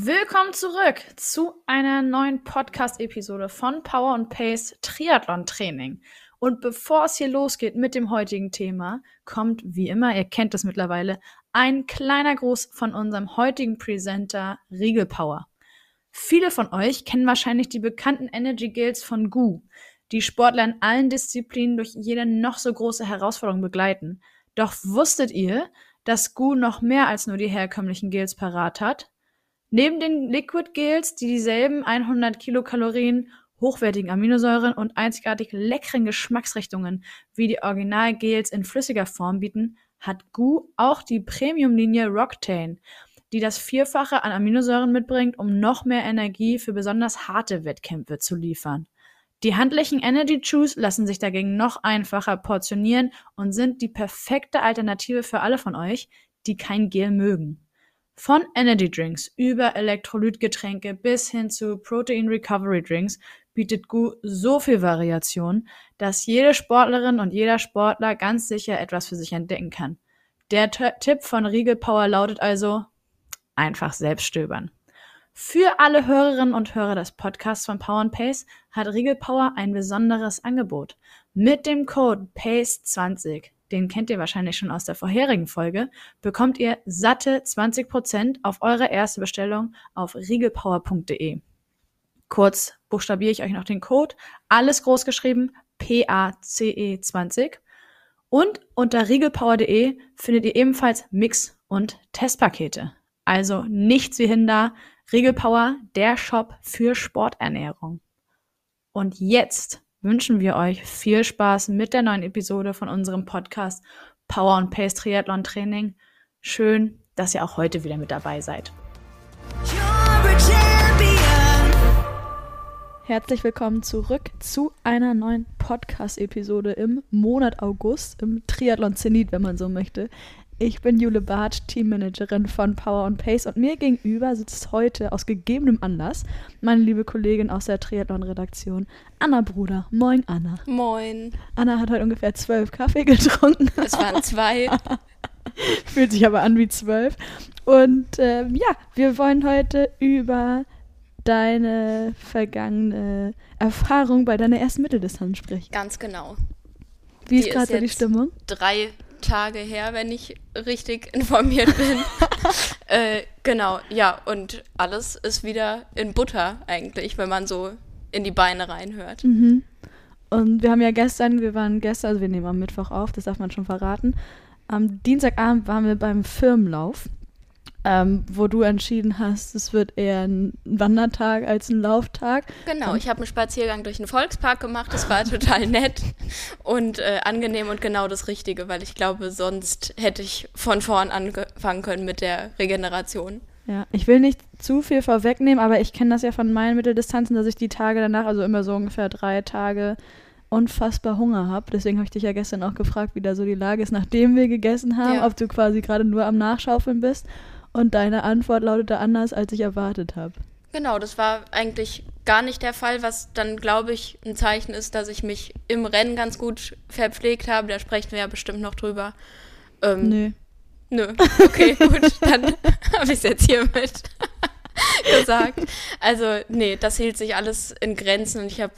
Willkommen zurück zu einer neuen Podcast-Episode von Power und Pace Triathlon Training. Und bevor es hier losgeht mit dem heutigen Thema, kommt wie immer, ihr kennt es mittlerweile, ein kleiner Gruß von unserem heutigen Presenter Riegel Power. Viele von euch kennen wahrscheinlich die bekannten Energy Gels von GU, die Sportler in allen Disziplinen durch jede noch so große Herausforderung begleiten. Doch wusstet ihr, dass GU noch mehr als nur die herkömmlichen Gels parat hat? Neben den Liquid Gels, die dieselben 100 Kilokalorien, hochwertigen Aminosäuren und einzigartig leckeren Geschmacksrichtungen wie die Original-Gels in flüssiger Form bieten, hat GU auch die Premium-Linie Roctane, die das Vierfache an Aminosäuren mitbringt, um noch mehr Energie für besonders harte Wettkämpfe zu liefern. Die handlichen Energy Chews lassen sich dagegen noch einfacher portionieren und sind die perfekte Alternative für alle von euch, die kein Gel mögen. Von Energy Drinks über Elektrolytgetränke bis hin zu Protein Recovery Drinks bietet GU so viel Variation, dass jede Sportlerin und jeder Sportler ganz sicher etwas für sich entdecken kann. Der T Tipp von Riegel Power lautet also einfach selbst stöbern. Für alle Hörerinnen und Hörer des Podcasts von Power and Pace hat Riegel Power ein besonderes Angebot. Mit dem Code PACE20, den kennt ihr wahrscheinlich schon aus der vorherigen Folge, bekommt ihr satte 20% auf eure erste Bestellung auf riegelpower.de. Kurz buchstabiere ich euch noch den Code. Alles groß geschrieben, PACE20. E Und unter riegelpower.de findet ihr ebenfalls Mix- und Testpakete. Also nichts wie hin da. Riegelpower, der Shop für Sporternährung. Und jetzt wünschen wir euch viel Spaß mit der neuen Episode von unserem Podcast Power und Pace Triathlon Training. Schön, dass ihr auch heute wieder mit dabei seid. Herzlich willkommen zurück zu einer neuen Podcast-Episode im Monat August, im Triathlon Zenit, wenn man so möchte. Ich bin Jule Bartsch, Teammanagerin von Power and Pace und mir gegenüber sitzt heute aus gegebenem Anlass meine liebe Kollegin aus der Triathlon-Redaktion, Anna Bruder. Moin, Anna. Moin. Anna hat heute ungefähr zwölf Kaffee getrunken. Es waren zwei. Fühlt sich aber an wie zwölf. Und ähm, ja, wir wollen heute über deine vergangene Erfahrung bei deiner ersten Mitteldistanz sprechen. Ganz genau. Wie ist gerade die Stimmung? Drei Tage her, wenn ich richtig informiert bin. äh, genau, ja, und alles ist wieder in Butter eigentlich, wenn man so in die Beine reinhört. Mhm. Und wir haben ja gestern, wir waren gestern, also wir nehmen am Mittwoch auf, das darf man schon verraten. Am Dienstagabend waren wir beim Firmenlauf, ähm, wo du entschieden hast, es wird eher ein Wandertag als ein Lauftag. Genau, ich habe einen Spaziergang durch den Volkspark gemacht, das war total nett und äh, angenehm und genau das Richtige, weil ich glaube, sonst hätte ich von vorn angefangen können mit der Regeneration. Ja, ich will nicht zu viel vorwegnehmen, aber ich kenne das ja von meinen Mitteldistanzen, dass ich die Tage danach, also immer so ungefähr drei Tage, unfassbar Hunger habe. Deswegen habe ich dich ja gestern auch gefragt, wie da so die Lage ist, nachdem wir gegessen haben, Ja. ob du quasi gerade nur am Nachschaufeln bist. Und deine Antwort lautete anders, als ich erwartet habe. Genau, das war eigentlich gar nicht der Fall, was dann, glaube ich, ein Zeichen ist, dass ich mich im Rennen ganz gut verpflegt habe. Da sprechen wir ja bestimmt noch drüber. Ähm, Nö. Nö, okay, gut, dann habe ich es jetzt hiermit gesagt. Also, nee, das hielt sich alles in Grenzen und ich habe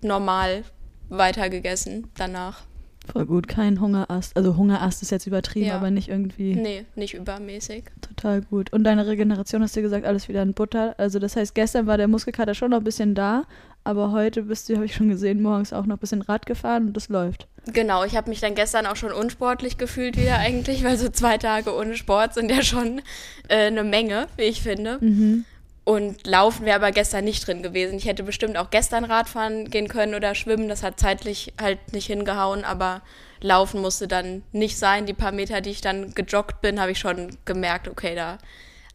normal weiter gegessen danach. Voll gut, kein Hungerast. Also Hungerast ist jetzt übertrieben, Ja. aber nicht irgendwie Nee, nicht übermäßig. total gut. Und deine Regeneration hast du gesagt, alles wieder in Butter. Also das heißt, gestern war der Muskelkater schon noch ein bisschen da, aber heute bist du, habe ich schon gesehen, morgens auch noch ein bisschen Rad gefahren und das läuft. Genau, ich habe mich dann gestern auch schon unsportlich gefühlt wieder eigentlich, weil so zwei Tage ohne Sport sind ja schon äh, eine Menge, wie ich finde. Und Laufen wäre aber gestern nicht drin gewesen. Ich hätte bestimmt auch gestern Radfahren gehen können oder schwimmen. Das hat zeitlich halt nicht hingehauen, aber Laufen musste dann nicht sein. Die paar Meter, die ich dann gejoggt bin, habe ich schon gemerkt, okay, da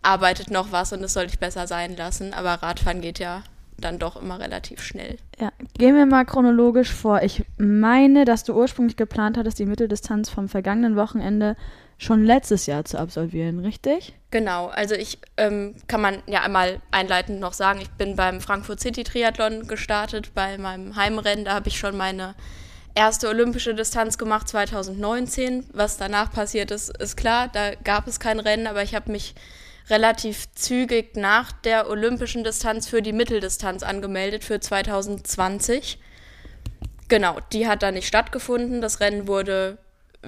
arbeitet noch was und das sollte ich besser sein lassen. Aber Radfahren geht ja dann doch immer relativ schnell. Ja, gehen wir mal chronologisch vor. Ich meine, dass du ursprünglich geplant hattest, die Mitteldistanz vom vergangenen Wochenende schon letztes Jahr zu absolvieren, richtig? Genau, also ich ähm, kann man ja einmal einleitend noch sagen, ich bin beim Frankfurt City Triathlon gestartet, bei meinem Heimrennen, da habe ich schon meine erste olympische Distanz gemacht 2019. Was danach passiert ist, ist klar, da gab es kein Rennen, aber ich habe mich relativ zügig nach der olympischen Distanz für die Mitteldistanz angemeldet für 2020. Genau, die hat dann nicht stattgefunden. Das Rennen wurde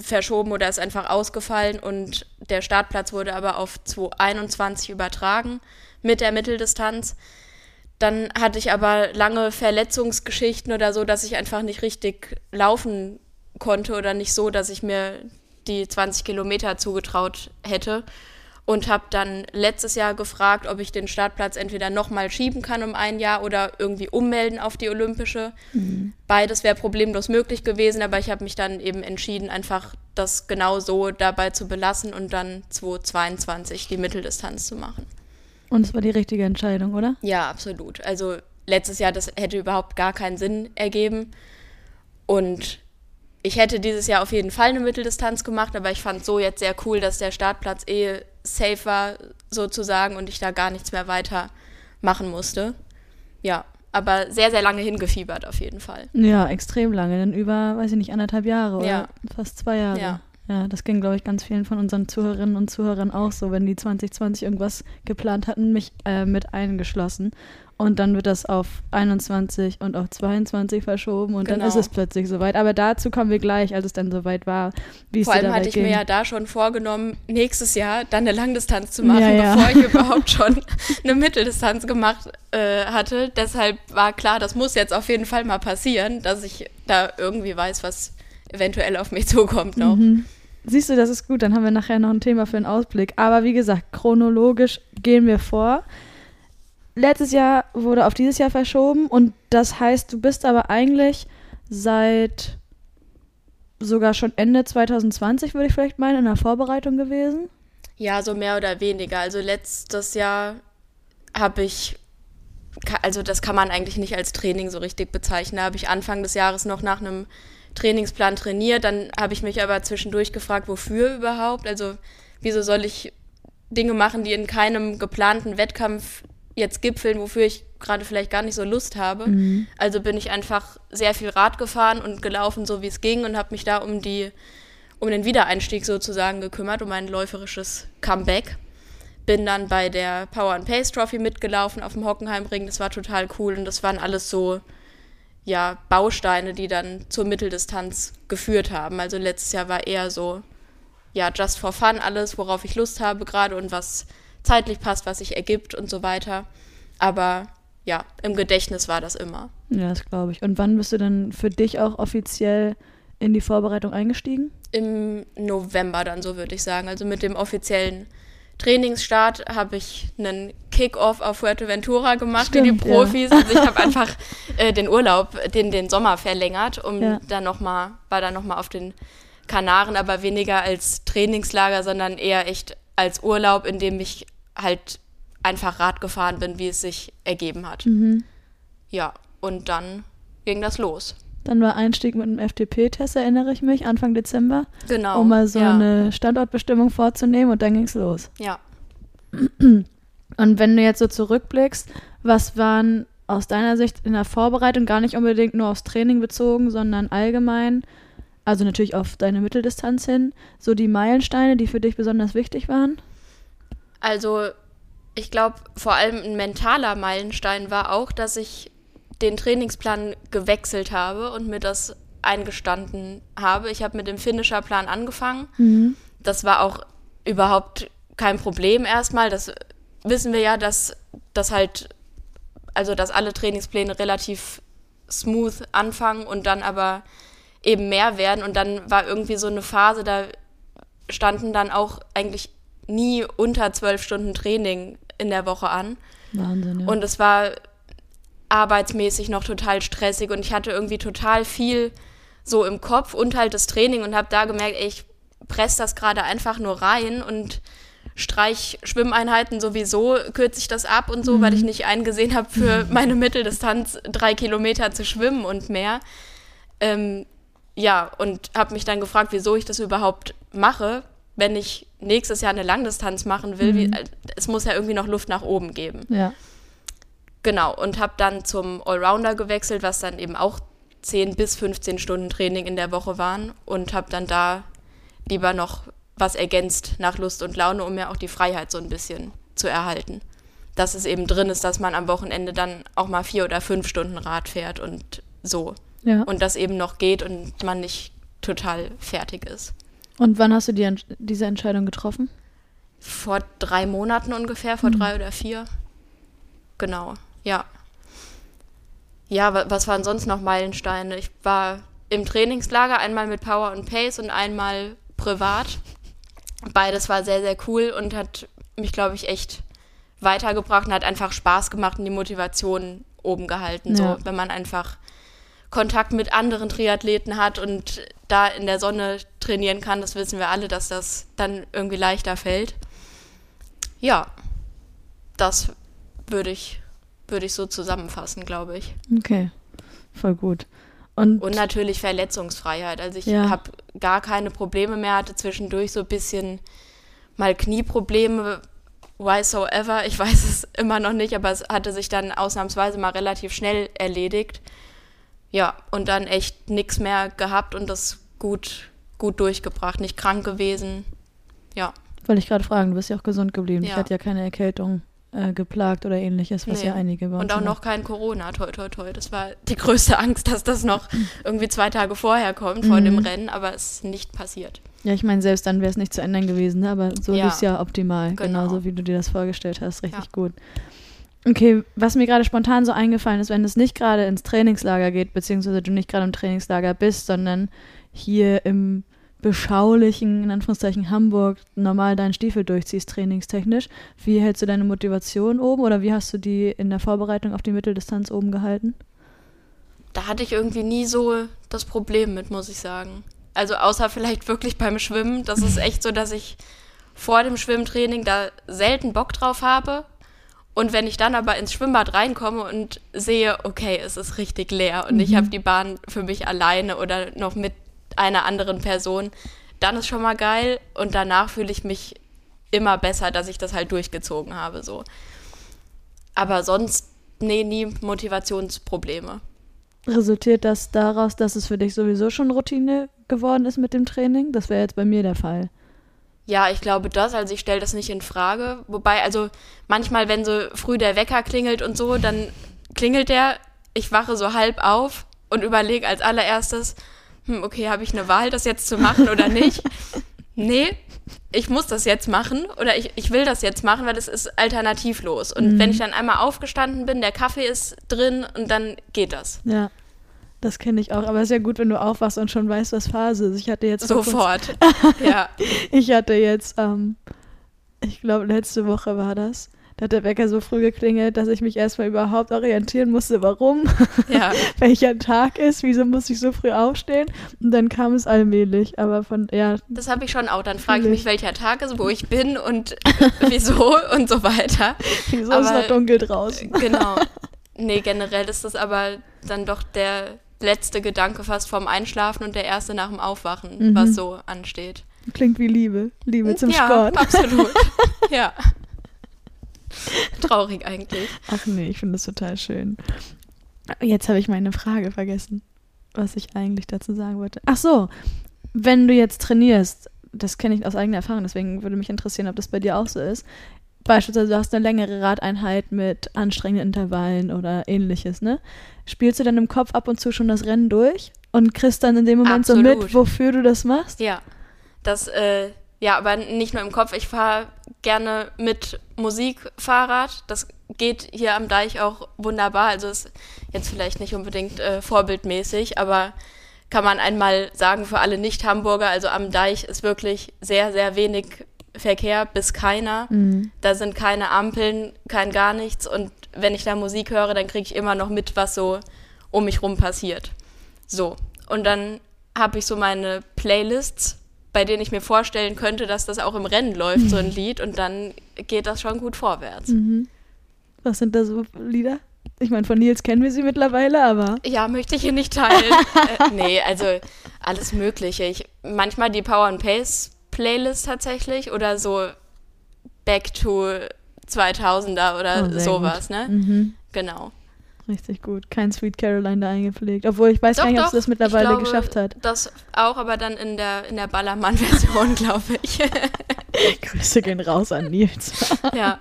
verschoben oder ist einfach ausgefallen und der Startplatz wurde aber auf 2021 übertragen mit der Mitteldistanz. Dann hatte ich aber lange Verletzungsgeschichten oder so, dass ich einfach nicht richtig laufen konnte oder nicht so, dass ich mir die 20 Kilometer zugetraut hätte und habe dann letztes Jahr gefragt, ob ich den Startplatz entweder nochmal schieben kann um ein Jahr oder irgendwie ummelden auf die Olympische. Beides wäre problemlos möglich gewesen, aber ich habe mich dann eben entschieden, einfach das genau so dabei zu belassen und dann 2022 die Mitteldistanz zu machen. Und es war die richtige Entscheidung, oder? Ja, absolut. Also letztes Jahr, das hätte überhaupt gar keinen Sinn ergeben. Und ich hätte dieses Jahr auf jeden Fall eine Mitteldistanz gemacht, aber ich fand so jetzt sehr cool, dass der Startplatz eh safe war, sozusagen, und ich da gar nichts mehr weiter machen musste. Ja, aber sehr, sehr lange hingefiebert auf jeden Fall. Ja, extrem lange, dann über, weiß ich nicht, anderthalb Jahre oder Ja. fast zwei Jahre. Ja. Ja, das ging, glaube ich, ganz vielen von unseren Zuhörerinnen und Zuhörern auch so, wenn die 2020 irgendwas geplant hatten, mich äh, mit eingeschlossen. Und dann wird das auf 21 und auf 22 verschoben und dann Genau. ist es plötzlich soweit. Aber dazu kommen wir gleich, als es dann soweit war, wie es Vor allem hatte ich ging. mir ja da schon vorgenommen, nächstes Jahr dann eine Langdistanz zu machen, Ja, ja. bevor ich überhaupt schon eine Mitteldistanz gemacht äh, hatte. Deshalb war klar, das muss jetzt auf jeden Fall mal passieren, dass ich da irgendwie weiß, was eventuell auf mich zukommt noch. Mhm. Siehst du, das ist gut. Dann haben wir nachher noch ein Thema für einen Ausblick. Aber wie gesagt, chronologisch gehen wir vor. Letztes Jahr wurde auf dieses Jahr verschoben und das heißt, du bist aber eigentlich seit sogar schon Ende 2020, würde ich vielleicht meinen, in der Vorbereitung gewesen. Ja, so mehr oder weniger. Also letztes Jahr habe ich, also das kann man eigentlich nicht als Training so richtig bezeichnen. Da habe ich Anfang des Jahres noch nach einem Trainingsplan trainiert. Dann habe ich mich aber zwischendurch gefragt, wofür überhaupt? Also wieso soll ich Dinge machen, die in keinem geplanten Wettkampf jetzt gipfeln, wofür ich gerade vielleicht gar nicht so Lust habe. Also bin ich einfach sehr viel Rad gefahren und gelaufen, so wie es ging und habe mich da um die um den Wiedereinstieg sozusagen gekümmert, um ein läuferisches Comeback. Bin dann bei der Power and Pace Trophy mitgelaufen auf dem Hockenheimring. Das war total cool und das waren alles so ja, Bausteine, die dann zur Mitteldistanz geführt haben. Also letztes Jahr war eher so, ja, just for fun alles, worauf ich Lust habe gerade und was zeitlich passt, was sich ergibt und so weiter. Aber ja, im Gedächtnis war das immer. Ja, das glaube ich. Und wann bist du dann für dich auch offiziell in die Vorbereitung eingestiegen? Im November dann, so würde ich sagen. Also mit dem offiziellen Trainingsstart habe ich einen Kick-Off auf Fuerteventura gemacht, wie Stimmt, die ja. Profis. Also ich habe einfach äh, den Urlaub, den, den Sommer verlängert, um Ja. dann noch mal, war dann nochmal auf den Kanaren, aber weniger als Trainingslager, sondern eher echt als Urlaub, in dem ich halt einfach Rad gefahren bin, wie es sich ergeben hat. Mhm. Ja, und dann ging das los. Dann war Einstieg mit einem FTP-Test, erinnere ich mich, Anfang Dezember, Genau. um mal so ja. eine Standortbestimmung vorzunehmen und dann ging es los. Ja. Und wenn du jetzt so zurückblickst, was waren aus deiner Sicht in der Vorbereitung gar nicht unbedingt nur aufs Training bezogen, sondern allgemein, also natürlich auf deine Mitteldistanz hin, so die Meilensteine, die für dich besonders wichtig waren? Also, ich glaube, vor allem ein mentaler Meilenstein war auch, dass ich den Trainingsplan gewechselt habe und mir das eingestanden habe. Ich habe mit dem Finisher-Plan angefangen. Mhm. Das war auch überhaupt kein Problem erstmal. Das wissen wir ja, dass das halt, also dass alle Trainingspläne relativ smooth anfangen und dann aber eben mehr werden. Und dann war irgendwie so eine Phase, da standen dann auch eigentlich nie unter zwölf Stunden Training in der Woche an. Wahnsinn, ja. Und es war arbeitsmäßig noch total stressig und ich hatte irgendwie total viel so im Kopf und halt das Training und habe da gemerkt, ey, ich presse das gerade einfach nur rein und streich Schwimmeinheiten sowieso, kürze ich das ab und so, weil ich nicht eingesehen habe, für meine Mitteldistanz drei Kilometer zu schwimmen und mehr. Ähm, ja, und habe mich dann gefragt, wieso ich das überhaupt mache, wenn ich nächstes Jahr eine Langdistanz machen will. Wie, es muss ja irgendwie noch Luft nach oben geben. ja. Genau, und habe dann zum Allrounder gewechselt, was dann eben auch 10 bis 15 Stunden Training in der Woche waren und habe dann da lieber noch was ergänzt nach Lust und Laune, um mir auch die Freiheit so ein bisschen zu erhalten. Dass es eben drin ist, dass man am Wochenende dann auch mal vier oder fünf Stunden Rad fährt und so. ja. Und das eben noch geht und man nicht total fertig ist. Und wann hast du die, diese Entscheidung getroffen? Vor drei Monaten ungefähr, vor drei oder vier. Genau, ja. Ja, wa- was waren sonst noch Meilensteine? Ich war im Trainingslager, einmal mit Power und Pace und einmal privat. Beides war sehr, sehr cool und hat mich, glaube ich, echt weitergebracht und hat einfach Spaß gemacht und die Motivation oben gehalten. Ja. So, wenn man einfach Kontakt mit anderen Triathleten hat und da in der Sonne trainieren kann, das wissen wir alle, dass das dann irgendwie leichter fällt. Ja, das würde ich, würde ich so zusammenfassen, glaube ich. Okay, voll gut. Und, Und natürlich Verletzungsfreiheit. Also ich Ja. habe gar keine Probleme mehr, hatte zwischendurch so ein bisschen mal Knieprobleme, why so ever. Ich weiß es immer noch nicht, aber es hatte sich dann ausnahmsweise mal relativ schnell erledigt. Ja, und dann echt nichts mehr gehabt und das gut, gut durchgebracht, nicht krank gewesen. Ja, wollte ich gerade fragen, du bist ja auch gesund geblieben. Ich Ja. hatte ja keine Erkältung äh, geplagt oder ähnliches, was Nee. ja einige bei uns und auch haben. noch kein Corona, toi, toi, toi. Das war die größte Angst, dass das noch irgendwie zwei Tage vorher kommt, vor dem Mhm. Rennen, aber es ist nicht passiert. Ja, ich meine, selbst dann wäre es nicht zu ändern gewesen, ne? aber so Ja. ist ja optimal. Genau. Genauso wie du dir das vorgestellt hast. Richtig Ja. gut. Okay, was mir gerade spontan so eingefallen ist, wenn es nicht gerade ins Trainingslager geht, beziehungsweise du nicht gerade im Trainingslager bist, sondern hier im beschaulichen, in Anführungszeichen, Hamburg normal deinen Stiefel durchziehst, trainingstechnisch, wie hältst du deine Motivation oben oder wie hast du die in der Vorbereitung auf die Mitteldistanz oben gehalten? Da hatte ich irgendwie nie so das Problem mit, muss ich sagen. Also außer vielleicht wirklich beim Schwimmen. Das ist echt so, dass ich vor dem Schwimmtraining da selten Bock drauf habe. Und wenn ich dann aber ins Schwimmbad reinkomme und sehe, okay, es ist richtig leer und ich habe die Bahn für mich alleine oder noch mit einer anderen Person, dann ist schon mal geil. Und danach fühle ich mich immer besser, dass ich das halt durchgezogen habe. So. Aber sonst, nee, nie Motivationsprobleme. Resultiert das daraus, dass es für dich sowieso schon Routine geworden ist mit dem Training? Das wäre jetzt bei mir der Fall. Ja, ich glaube das, also ich stelle das nicht in Frage. Wobei, also manchmal, wenn so früh der Wecker klingelt und so, dann klingelt der, ich wache so halb auf und überlege als allererstes, hm, okay, habe ich eine Wahl, das jetzt zu machen oder nicht? nee, ich muss das jetzt machen oder ich, ich will das jetzt machen, weil es ist alternativlos. Und wenn ich dann einmal aufgestanden bin, der Kaffee ist drin und dann geht das. Ja, das kenne ich auch. Aber es ist ja gut, wenn du aufwachst und schon weißt, was Phase ist. Ich hatte jetzt Sofort. ja. Ich hatte jetzt, ähm, ich glaube, letzte Woche war das. Da hat der Wecker so früh geklingelt, dass ich mich erstmal überhaupt orientieren musste, warum, Ja. welcher Tag ist, wieso muss ich so früh aufstehen. Und dann kam es allmählich. Aber von, ja, Das habe ich schon auch. Dann frage ich mich, welcher Tag ist, wo ich bin und wieso und so weiter. wieso ist Aber- noch dunkel draußen? Genau. Nee, generell ist das aber dann doch der letzte Gedanke fast vorm Einschlafen und der erste nach dem Aufwachen, Mhm. was so ansteht. Klingt wie Liebe. Liebe zum ja, Sport. absolut. ja. Traurig eigentlich. Ach nee, ich finde das total schön. Jetzt habe ich meine Frage vergessen, was ich eigentlich dazu sagen wollte. Ach so, wenn du jetzt trainierst, das kenne ich aus eigener Erfahrung, deswegen würde mich interessieren, ob das bei dir auch so ist. Beispielsweise du hast eine längere Radeinheit mit anstrengenden Intervallen oder ähnliches, ne? Spielst du dann im Kopf ab und zu schon das Rennen durch und kriegst dann in dem Moment so Absolut. mit, wofür du das machst? Ja, das, äh, ja, aber nicht nur im Kopf. Ich fahre gerne mit Musik Fahrrad. Das geht hier am Deich auch wunderbar. Also ist jetzt vielleicht nicht unbedingt äh, vorbildmäßig, aber kann man einmal sagen für alle Nicht-Hamburger, also am Deich ist wirklich sehr, sehr wenig Verkehr bis keiner. Da sind keine Ampeln, kein gar nichts. Und wenn ich da Musik höre, dann kriege ich immer noch mit, was so um mich rum passiert. So. Und dann habe ich so meine Playlists, bei denen ich mir vorstellen könnte, dass das auch im Rennen läuft, so ein Lied. Und dann geht das schon gut vorwärts. Was sind da so Lieder? Ich meine, von Nils kennen wir sie mittlerweile, aber Ja, möchte ich hier nicht teilen. äh, nee, also alles Mögliche. Ich, manchmal die Power and Pace Playlist tatsächlich oder so Back to 2000er oder Oh, sowas, gut. ne? Mhm. Genau. richtig gut. Kein Sweet Caroline da eingepflegt. Obwohl ich weiß Doch, gar nicht, ob sie das mittlerweile glaube, geschafft hat. Das auch, aber dann in der, in der Ballermann-Version, glaube ich. Grüße gehen raus an Nils. ja.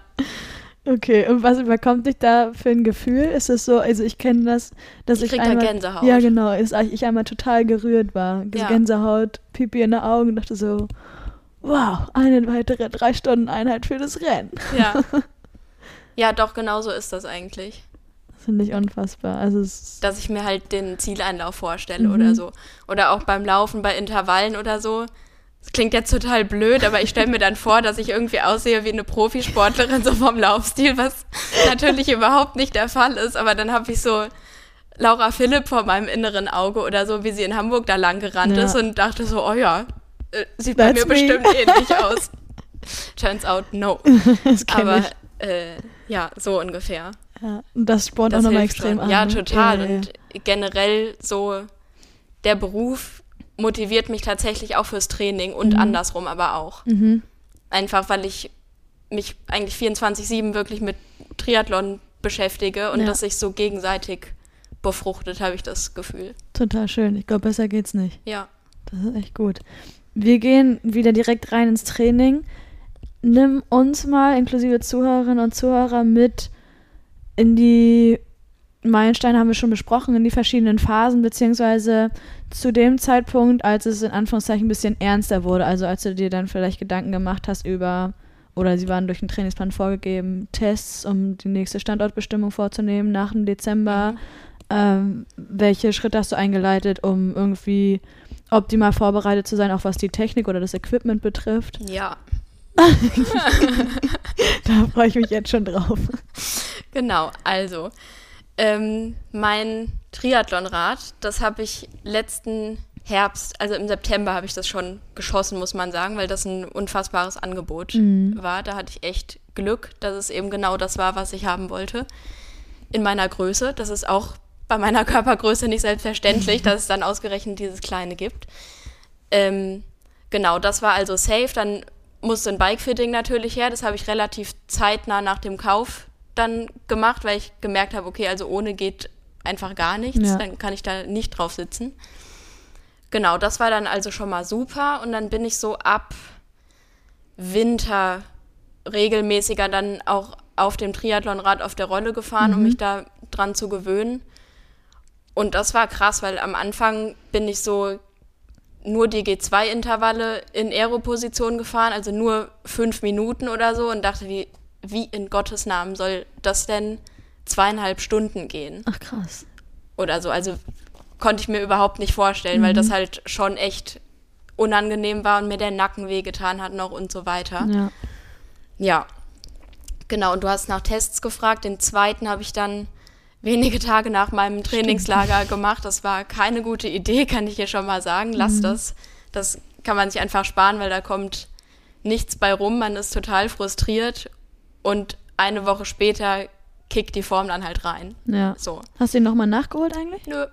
Okay, und was überkommt dich da für ein Gefühl? Ist es so, also ich kenne das, dass Ich ich, krieg da einmal, Gänsehaut. Ja, genau, ist, ich einmal total gerührt war. Ja. Gänsehaut, Pipi in den Augen, dachte so, wow, eine weitere drei Stunden Einheit für das Rennen. Ja. Ja, doch, genau so ist das eigentlich. Das finde ich unfassbar. Also Dass ich mir halt den Zieleinlauf vorstelle Mhm. oder so. Oder auch beim Laufen bei Intervallen oder so. Das klingt jetzt total blöd, aber ich stelle mir dann vor, dass ich irgendwie aussehe wie eine Profisportlerin, so vom Laufstil, was natürlich überhaupt nicht der Fall ist. Aber dann habe ich so Laura Philipp vor meinem inneren Auge oder so, wie sie in Hamburg da lang gerannt Ja. ist und dachte so, oh ja, äh, sieht bei mir me. bestimmt ähnlich aus. Turns out, no. das Aber äh, ja, so ungefähr. Ja. Und das spornt auch nochmal extrem an. Ja, ne? total. Ja, ja, Und generell so der Beruf motiviert mich tatsächlich auch fürs Training und Mhm. andersrum aber auch. Einfach, weil ich mich eigentlich 24-7 wirklich mit Triathlon beschäftige und Ja. das sich so gegenseitig befruchtet, habe ich das Gefühl. Total schön. Ich glaube, besser geht's nicht. Ja. Das ist echt gut. Wir gehen wieder direkt rein ins Training. Nimm uns mal, inklusive Zuhörerinnen und Zuhörer, mit in die Meilensteine haben wir schon besprochen, in die verschiedenen Phasen, beziehungsweise zu dem Zeitpunkt, als es in Anführungszeichen ein bisschen ernster wurde, also als du dir dann vielleicht Gedanken gemacht hast über, oder sie waren durch den Trainingsplan vorgegeben, Tests, um die nächste Standortbestimmung vorzunehmen nach dem Dezember. Ähm, welche Schritte hast du eingeleitet, um irgendwie optimal vorbereitet zu sein, auch was die Technik oder das Equipment betrifft? Ja, Da freue ich mich jetzt schon drauf. Genau, also ähm, mein Triathlonrad, das habe ich letzten Herbst, also im September habe ich das schon geschossen, muss man sagen, weil das ein unfassbares Angebot war. Da hatte ich echt Glück, dass es eben genau das war, was ich haben wollte. In meiner Größe. Das ist auch bei meiner Körpergröße nicht selbstverständlich, dass es dann ausgerechnet dieses kleine gibt. Ähm, genau, das war also safe. Dann musste ein Bikefitting natürlich her. Das habe ich relativ zeitnah nach dem Kauf dann gemacht, weil ich gemerkt habe, okay, also ohne geht einfach gar nichts. Ja. Dann kann ich da nicht drauf sitzen. Genau, das war dann also schon mal super. Und dann bin ich so ab Winter regelmäßiger dann auch auf dem Triathlonrad auf der Rolle gefahren, um mich da dran zu gewöhnen. Und das war krass, weil am Anfang bin ich so nur die G2-Intervalle in Aero-Position gefahren, also nur fünf Minuten oder so und dachte, wie, wie in Gottes Namen soll das denn zweieinhalb Stunden gehen? Ach krass. oder so. Also konnte ich mir überhaupt nicht vorstellen, weil das halt schon echt unangenehm war und mir der Nacken wehgetan hat noch und so weiter. Ja. Ja, genau. Und du hast nach Tests gefragt. Den zweiten habe ich dann wenige Tage nach meinem Trainingslager gemacht. Das war keine gute Idee, kann ich hier schon mal sagen. Lass das. Das kann man sich einfach sparen, weil da kommt nichts bei rum. Man ist total frustriert und eine Woche später kickt die Form dann halt rein. Ja. So. Hast du ihn nochmal nachgeholt eigentlich? Nö,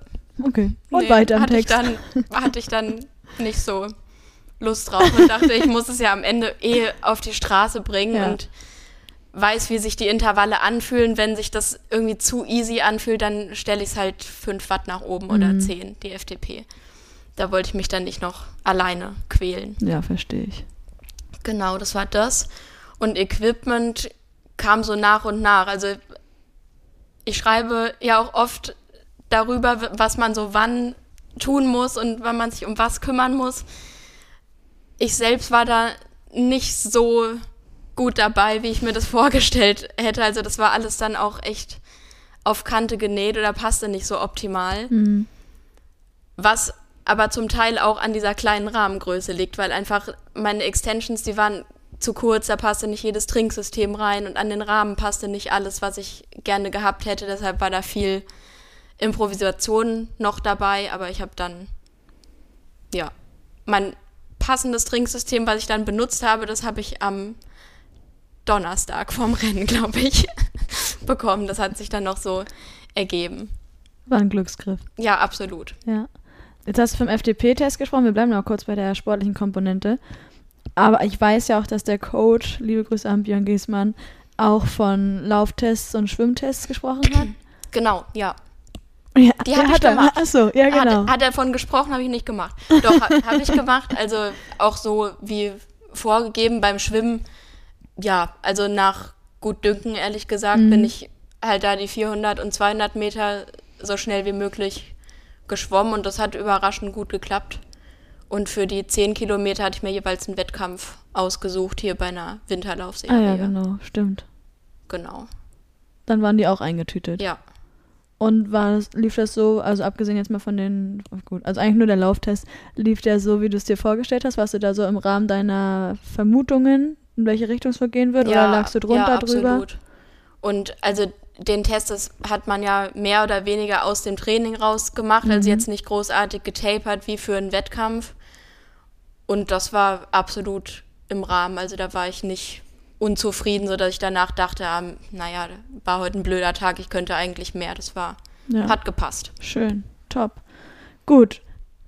Okay. Und Nee, weiter im hatte Text. Ich dann, hatte ich dann nicht so Lust drauf und dachte, ich muss es ja am Ende eh auf die Straße bringen Ja. und weiß, wie sich die Intervalle anfühlen. Wenn sich das irgendwie zu easy anfühlt, dann stelle ich es halt 5 Watt nach oben oder Mhm. 10, die FTP. Da wollte ich mich dann nicht noch alleine quälen. ja, verstehe ich. Genau, das war das. Und Equipment, kam so nach und nach. Also ich schreibe ja auch oft darüber, was man so wann tun muss und wann man sich um was kümmern muss. Ich selbst war da nicht so gut dabei, wie ich mir das vorgestellt hätte. Also das war alles dann auch echt auf Kante genäht oder passte nicht so optimal. Was aber zum Teil auch an dieser kleinen Rahmengröße liegt, weil einfach meine Extensions, die waren zu kurz, da passte nicht jedes Trinksystem rein und an den Rahmen passte nicht alles, was ich gerne gehabt hätte. Deshalb war da viel Improvisation noch dabei, aber ich habe dann, ja, mein passendes Trinksystem, was ich dann benutzt habe, das habe ich am Donnerstag vorm Rennen, glaube ich, bekommen. Das hat sich dann noch so ergeben. War ein Glücksgriff. Ja, absolut. Ja. Jetzt hast du vom FDP-Test gesprochen. Wir bleiben noch kurz bei der sportlichen Komponente. Aber ich weiß ja auch, dass der Coach, liebe Grüße an Björn Giesmann, auch von Lauftests und Schwimmtests gesprochen hat. Genau, ja. Ja, Die hab ich hat er. gemacht. Achso, ja, genau. Hat, hat er von gesprochen, habe ich nicht gemacht. Doch, ha, habe ich gemacht. Also auch so wie vorgegeben beim Schwimmen. Ja, also nach gut Dünken, ehrlich gesagt, Mhm. bin ich halt da die 400 und 200 Meter so schnell wie möglich geschwommen und das hat überraschend gut geklappt. Und für die 10 Kilometer hatte ich mir jeweils einen Wettkampf ausgesucht, hier bei einer ah Winterlaufserie. ja, genau, stimmt. Genau. Dann waren die auch eingetütet. Ja. Und war das, lief das so, also abgesehen jetzt mal von den, oh gut, also eigentlich nur der Lauftest, lief der so, wie du es dir vorgestellt hast? Warst du da so im Rahmen deiner Vermutungen, in welche Richtung es gehen wird? oder lagst du drunter ja, drüber? Absolut. Und also den Test, das hat man ja mehr oder weniger aus dem Training rausgemacht, also Mhm. jetzt nicht großartig getapert wie für einen Wettkampf. Und das war absolut im Rahmen. Also da war ich nicht unzufrieden, sodass ich danach dachte, ah, naja, war heute ein blöder Tag, ich könnte eigentlich mehr. Das war, Ja. hat gepasst. Schön, top. Gut,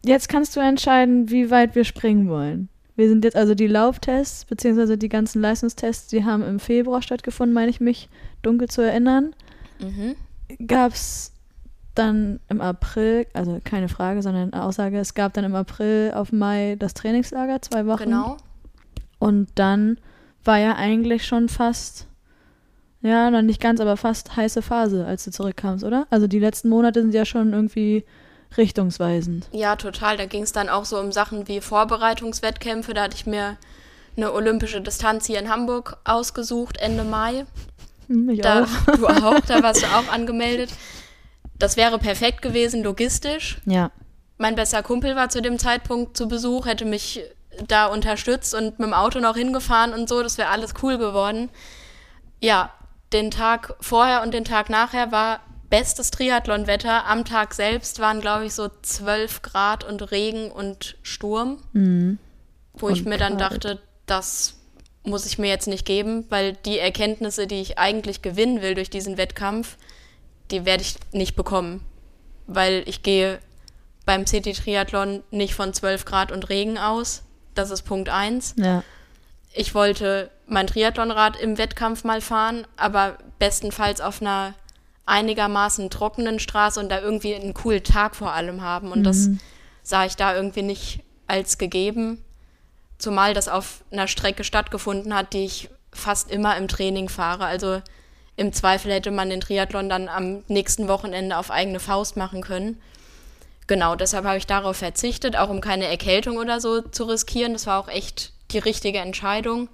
jetzt kannst du entscheiden, wie weit wir springen wollen. Wir sind jetzt also die Lauftests, beziehungsweise die ganzen Leistungstests, die haben im Februar stattgefunden, meine ich mich dunkel zu erinnern. Mhm. Gab es dann im April, also keine Frage, sondern eine Aussage, es gab dann im April auf Mai das Trainingslager, zwei Wochen. Genau. Und dann war ja eigentlich schon fast, ja, noch nicht ganz, aber fast heiße Phase, als du zurückkamst, oder? Also die letzten Monate sind ja schon irgendwie richtungsweisend. Ja, total. Da ging es dann auch so um Sachen wie Vorbereitungswettkämpfe. Da hatte ich mir eine olympische Distanz hier in Hamburg ausgesucht, Ende Mai. Hm, ich Da, auch. du auch, da warst du auch angemeldet. Das wäre perfekt gewesen, logistisch. Ja. Mein bester Kumpel war zu dem Zeitpunkt zu Besuch, hätte mich da unterstützt und mit dem Auto noch hingefahren und so. Das wäre alles cool geworden. Ja, den Tag vorher und den Tag nachher war bestes Triathlonwetter. Am Tag selbst waren, glaube ich, so 12 Grad und Regen und Sturm. Wo ich Und mir dann dachte, das muss ich mir jetzt nicht geben, weil die Erkenntnisse, die ich eigentlich gewinnen will durch diesen Wettkampf, die werde ich nicht bekommen. Weil ich gehe beim City-Triathlon nicht von 12 Grad und Regen aus. Das ist Punkt 1. Ja. Ich wollte mein Triathlonrad im Wettkampf mal fahren, aber bestenfalls auf einer einigermaßen trockenen Straße und da irgendwie einen coolen Tag vor allem haben. Und das sah ich da irgendwie nicht als gegeben. Zumal das auf einer Strecke stattgefunden hat, die ich fast immer im Training fahre. Also im Zweifel hätte man den Triathlon dann am nächsten Wochenende auf eigene Faust machen können. Genau, deshalb habe ich darauf verzichtet, auch um keine Erkältung oder so zu riskieren. Das war auch echt die richtige Entscheidung.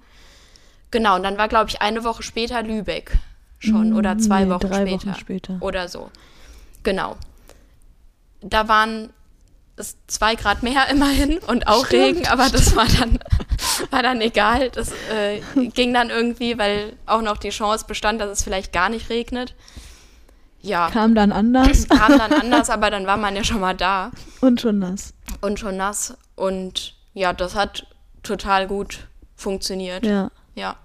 Genau, und dann war, glaube ich, eine Woche später Lübeck schon oder zwei nee, Wochen später. Wochen später. Oder so. Genau. Da waren es zwei Grad mehr immerhin und auch Stimmt, Regen, aber das war dann, war dann egal. Das äh, ging dann irgendwie, weil auch noch die Chance bestand, dass es vielleicht gar nicht regnet. Ja, Kam dann anders kam dann anders, aber dann war man ja schon mal da und schon nass. und schon nass. Und ja, das hat total gut funktioniert. Ja. ja.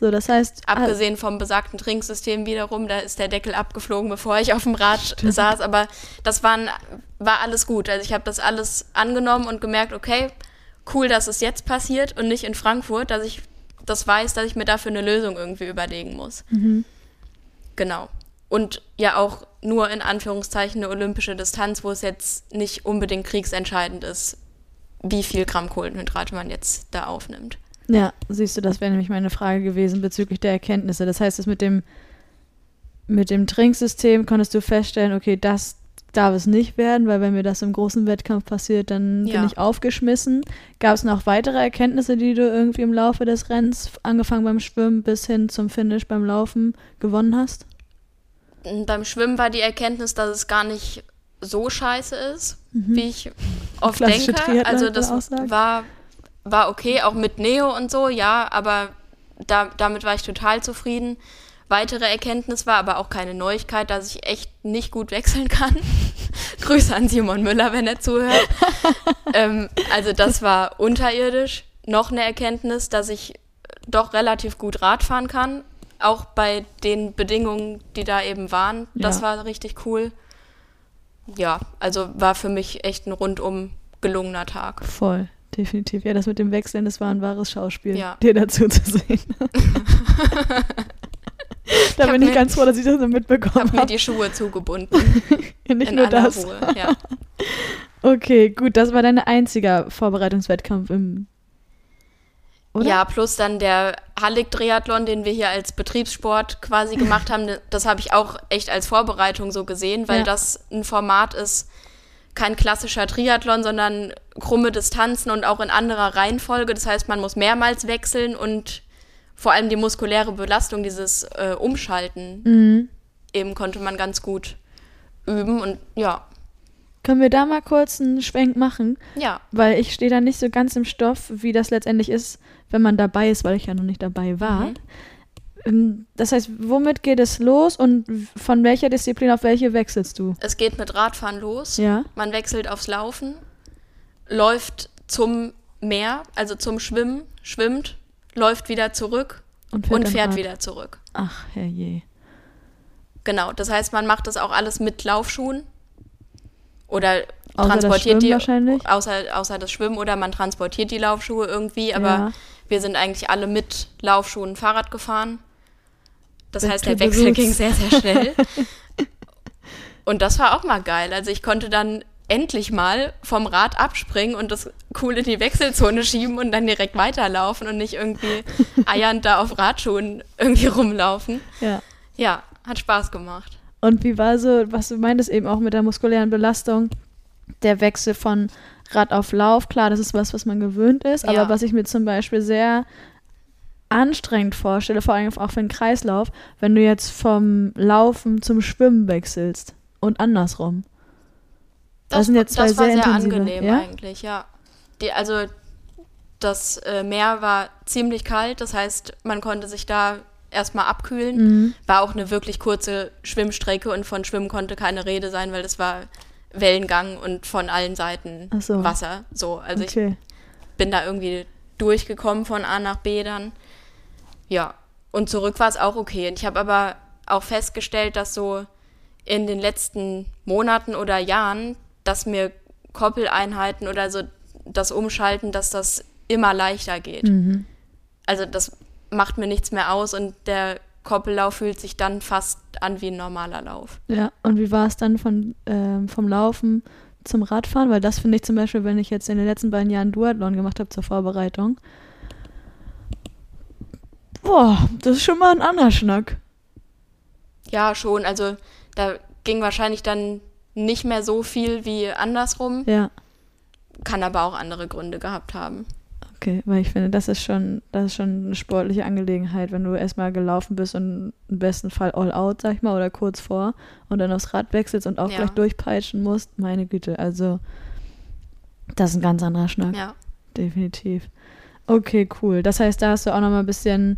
So, das heißt, ah, Abgesehen vom besagten Trinksystem wiederum, da ist der Deckel abgeflogen, bevor ich auf dem Rad saß. Aber das waren, war alles gut. Also ich habe das alles angenommen und gemerkt, okay, cool, dass es jetzt passiert und nicht in Frankfurt, dass ich das weiß, dass ich mir dafür eine Lösung irgendwie überlegen muss. Genau. Und ja auch nur in Anführungszeichen eine olympische Distanz, wo es jetzt nicht unbedingt kriegsentscheidend ist, wie viel Gramm Kohlenhydrate man jetzt da aufnimmt. Ja, siehst du, das wäre nämlich meine Frage gewesen bezüglich der Erkenntnisse. Das heißt, das mit dem, mit dem Trinksystem konntest du feststellen, okay, das darf es nicht werden, weil wenn mir das im großen Wettkampf passiert, dann Ja. bin ich aufgeschmissen. Gab es noch weitere Erkenntnisse, die du irgendwie im Laufe des Rennens, angefangen beim Schwimmen bis hin zum Finish beim Laufen, gewonnen hast? Beim Schwimmen war die Erkenntnis, dass es gar nicht so scheiße ist, wie ich oft Klassische denke. Also das war, war okay, auch mit Neo und so, ja, aber da, damit war ich total zufrieden. Weitere Erkenntnis war aber auch keine Neuigkeit, dass ich echt nicht gut wechseln kann. Grüße an Simon Müller, wenn er zuhört. ähm, also das war unterirdisch. Noch eine Erkenntnis, dass ich doch relativ gut Rad fahren kann. Auch bei den Bedingungen, die da eben waren. Das Ja. war richtig cool. Ja, also war für mich echt ein rundum gelungener Tag. Voll, definitiv. Ja, das mit dem Wechseln, das war ein wahres Schauspiel, Ja. dir dazu zu sehen. da hab bin ich mir- ganz froh, dass ich das mitbekommen mir habe. die Schuhe zugebunden. Nicht in nur das. Ruhe. Ja. Okay, gut, das war dein einziger Vorbereitungswettkampf im. Oder? Ja, plus dann der Hallig-Triathlon, den wir hier als Betriebssport quasi gemacht haben, das habe ich auch echt als Vorbereitung so gesehen, weil Ja. das ein Format ist, kein klassischer Triathlon, sondern krumme Distanzen und auch in anderer Reihenfolge. Das heißt, man muss mehrmals wechseln und vor allem die muskuläre Belastung, dieses äh, Umschalten, Mhm. eben konnte man ganz gut üben und ja, Können wir da mal kurz einen Schwenk machen? ja. Weil ich stehe da nicht so ganz im Stoff, wie das letztendlich ist, wenn man dabei ist, weil ich ja noch nicht dabei war. Mhm. Ähm, Das heißt, womit geht es los und von welcher Disziplin auf welche wechselst du? Es geht mit Radfahren los. Ja. Man wechselt aufs Laufen, läuft zum Meer, also zum Schwimmen, schwimmt, läuft wieder zurück Und und dann fährt wieder zurück. Ach, herrje. Genau, das heißt, man macht das auch alles mit Laufschuhen oder Außer transportiert die wahrscheinlich? außer außer das Schwimmen oder man transportiert die Laufschuhe irgendwie, aber Ja. wir sind eigentlich alle mit Laufschuhen Fahrrad gefahren. Das heißt, der Wechsel ging sehr sehr schnell. und das war auch mal geil. Also ich konnte dann endlich mal vom Rad abspringen und das cool in die Wechselzone schieben und dann direkt weiterlaufen und nicht irgendwie eiernd da auf Radschuhen irgendwie rumlaufen. Ja. Ja, hat Spaß gemacht. Und wie war so, was du meintest eben auch mit der muskulären Belastung, der Wechsel von Rad auf Lauf? Klar, das ist was, was man gewöhnt ist, aber Ja. was ich mir zum Beispiel sehr anstrengend vorstelle, vor allem auch für den Kreislauf, wenn du jetzt vom Laufen zum Schwimmen wechselst und andersrum. Das sind jetzt zwei das war sehr sehr angenehm ja? eigentlich, ja. Die, also das äh, Meer war ziemlich kalt, das heißt, man konnte sich da erstmal abkühlen. Mhm. War auch eine wirklich kurze Schwimmstrecke und von Schwimmen konnte keine Rede sein, weil es war Wellengang und von allen Seiten so. Wasser. So, also ich okay. bin da irgendwie durchgekommen von A nach B dann. Ja, und zurück war es auch okay. Und ich habe aber auch festgestellt, dass so in den letzten Monaten oder Jahren, dass mir Koppeleinheiten oder so das Umschalten, dass das immer leichter geht. Mhm. Also das macht mir nichts mehr aus und der Koppellauf fühlt sich dann fast an wie ein normaler Lauf. Ja, und wie war es dann von, ähm, vom Laufen zum Radfahren? Weil das finde ich zum Beispiel, wenn ich jetzt in den letzten beiden Jahren Duathlon gemacht habe zur Vorbereitung. Boah, das ist schon mal ein anderer Schnack. Ja, schon. Also da ging wahrscheinlich dann nicht mehr so viel wie andersrum. Ja, Kann aber auch andere Gründe gehabt haben. okay, weil ich finde, das ist schon, das ist schon eine sportliche Angelegenheit, wenn du erstmal gelaufen bist und im besten Fall all out, sag ich mal, oder kurz vor und dann aufs Rad wechselst und auch Ja. gleich durchpeitschen musst. Meine Güte, also das ist ein ganz anderer Schnack. Ja. Definitiv. Okay, cool. Das heißt, da hast du auch noch mal ein bisschen,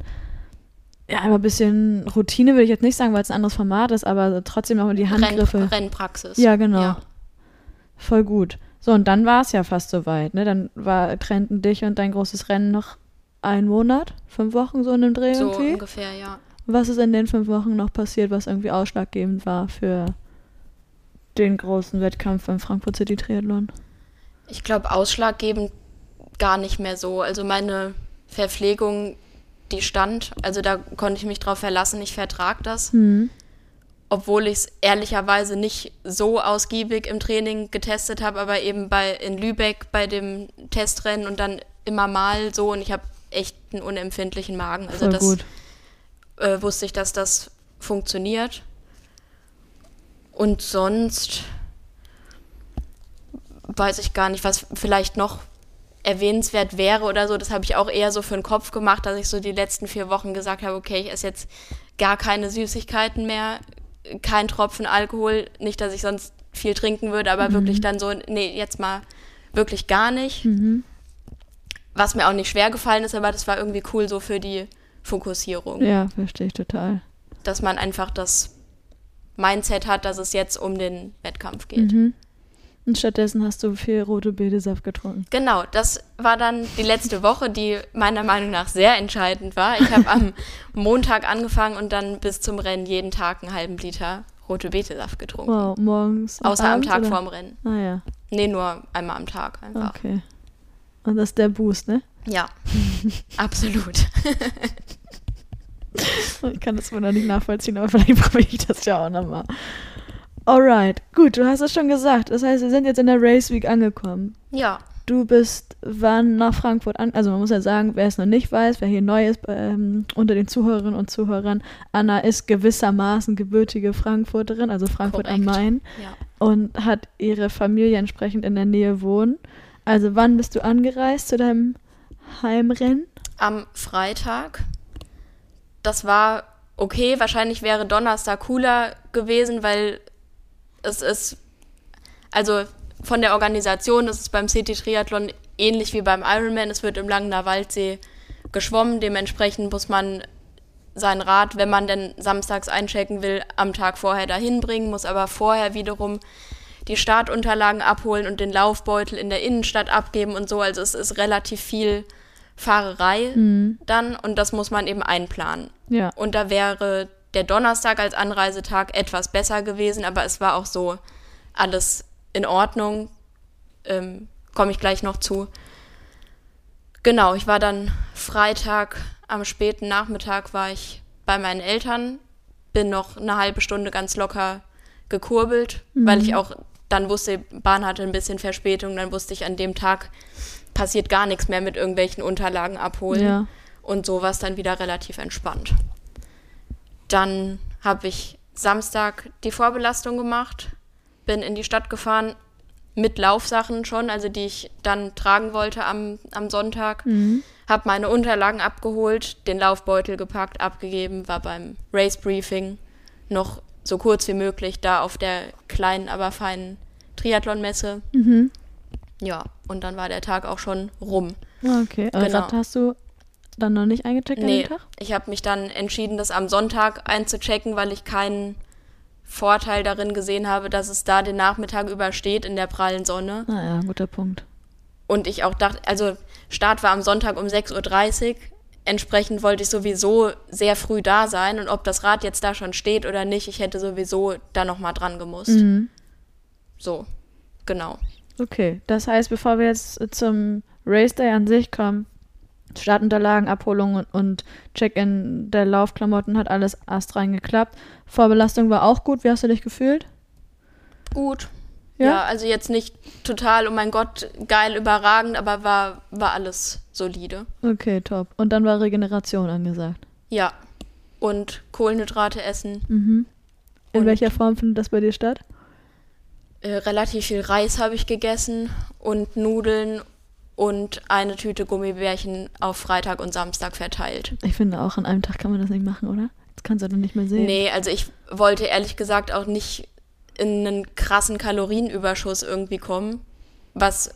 ja, immer ein bisschen Routine, würde ich jetzt nicht sagen, weil es ein anderes Format ist, aber trotzdem noch mal die Handgriffe. Renn Rennpraxis. Ja, genau. Ja. Voll gut. So, und dann war es ja fast soweit, ne? Dann war, trennten dich und dein großes Rennen noch einen Monat, fünf Wochen so in dem Dreh So irgendwie. ungefähr, ja. Was ist in den fünf Wochen noch passiert, was irgendwie ausschlaggebend war für den großen Wettkampf beim Frankfurt City Triathlon? Ich glaube, ausschlaggebend gar nicht mehr so. Also meine Verpflegung, die stand. Also da konnte ich mich drauf verlassen, ich vertrag das. Hm. Obwohl ich es ehrlicherweise nicht so ausgiebig im Training getestet habe, aber eben bei in Lübeck bei dem Testrennen und dann immer mal so. Und ich habe echt einen unempfindlichen Magen. Also Voll das gut. Äh, wusste ich, dass das funktioniert. Und sonst weiß ich gar nicht, was vielleicht noch erwähnenswert wäre oder so. Das habe ich auch eher so für den Kopf gemacht, dass ich so die letzten vier Wochen gesagt habe, okay, ich esse jetzt gar keine Süßigkeiten mehr, kein Tropfen Alkohol. Nicht, dass ich sonst viel trinken würde, aber wirklich dann so, nee, jetzt mal wirklich gar nicht. Was mir auch nicht schwer gefallen ist, aber das war irgendwie cool so für die Fokussierung Ja, verstehe ich total. dass man einfach das Mindset hat, dass es jetzt um den Wettkampf geht. Mhm. Und stattdessen hast du viel rote Betesaft getrunken. Genau, das war dann die letzte Woche, die meiner Meinung nach sehr entscheidend war. Ich habe am Montag angefangen und dann bis zum Rennen jeden Tag einen halben Liter rote Betesaft getrunken. Wow, morgens. Außer am abends, Tag oder? vorm Rennen. Ah ja, Nee, nur einmal am Tag einfach. okay. Und das ist der Boost, ne? Ja, absolut. Ich kann das wohl noch nicht nachvollziehen, aber vielleicht probiere ich das ja auch nochmal. Alright, gut, du hast es schon gesagt. Das heißt, wir sind jetzt in der Race Week angekommen. Ja, Du bist wann nach Frankfurt an? Also man muss ja sagen, wer es noch nicht weiß, wer hier neu ist ähm, unter den Zuhörerinnen und Zuhörern, Anna ist gewissermaßen gebürtige Frankfurterin, also Frankfurt am Korrekt. Main ja. und hat ihre Familie entsprechend in der Nähe wohnen. Also wann bist du angereist zu deinem Heimrennen? am Freitag. Das war okay. Wahrscheinlich wäre Donnerstag cooler gewesen, weil es ist, also von der Organisation ist es beim City Triathlon ähnlich wie beim Ironman. Es wird im Langener Waldsee geschwommen. Dementsprechend muss man sein Rad, wenn man denn samstags einchecken will, am Tag vorher dahin bringen, muss aber vorher wiederum die Startunterlagen abholen und den Laufbeutel in der Innenstadt abgeben und so. Also es ist relativ viel Fahrerei dann und das muss man eben einplanen. Ja. Und da wäre der Donnerstag als Anreisetag etwas besser gewesen, aber es war auch so alles in Ordnung. Ähm, Komme ich gleich noch zu. Genau, ich war dann Freitag am späten Nachmittag war ich bei meinen Eltern, bin noch eine halbe Stunde ganz locker gekurbelt, weil ich auch dann wusste, Bahn hatte ein bisschen Verspätung, dann wusste ich an dem Tag passiert gar nichts mehr mit irgendwelchen Unterlagen abholen Ja. und so war es dann wieder relativ entspannt. Dann habe ich Samstag die Vorbelastung gemacht, bin in die Stadt gefahren mit Laufsachen schon, also die ich dann tragen wollte am, am Sonntag. Habe meine Unterlagen abgeholt, den Laufbeutel gepackt, abgegeben, war beim Race Briefing noch so kurz wie möglich da auf der kleinen, aber feinen Triathlon-Messe. Ja, und dann war der Tag auch schon rum. Okay, aber Genau. Hast du dann noch nicht eingecheckt an Nee, dem Tag? ich habe mich dann entschieden, das am Sonntag einzuchecken, weil ich keinen Vorteil darin gesehen habe, dass es da den Nachmittag übersteht in der prallen Sonne. Ah ja, guter Punkt. Und ich auch dachte, also Start war am Sonntag um 6.30 Uhr. Entsprechend wollte ich sowieso sehr früh da sein. Und ob das Rad jetzt da schon steht oder nicht, ich hätte sowieso da nochmal dran gemusst. Mhm. So, genau. Okay, das heißt, bevor wir jetzt zum Race Day an sich kommen, Startunterlagen, Abholung und, Check-in der Laufklamotten hat alles astrein geklappt. Vorbelastung war auch gut. Wie hast du dich gefühlt? Gut. Ja? Ja? also jetzt nicht total, oh mein Gott, geil, überragend, aber war, war alles solide. Okay, top. Und dann war Regeneration angesagt. Ja. Und Kohlenhydrate essen. Mhm. In Und- welcher Form findet das bei dir statt? Äh, relativ viel Reis habe ich gegessen und Nudeln und eine Tüte Gummibärchen auf Freitag und Samstag verteilt. Ich finde auch, an einem Tag kann man das nicht machen, oder? Das kannst du doch nicht mehr sehen. Nee, also ich wollte ehrlich gesagt auch nicht in einen krassen Kalorienüberschuss irgendwie kommen, was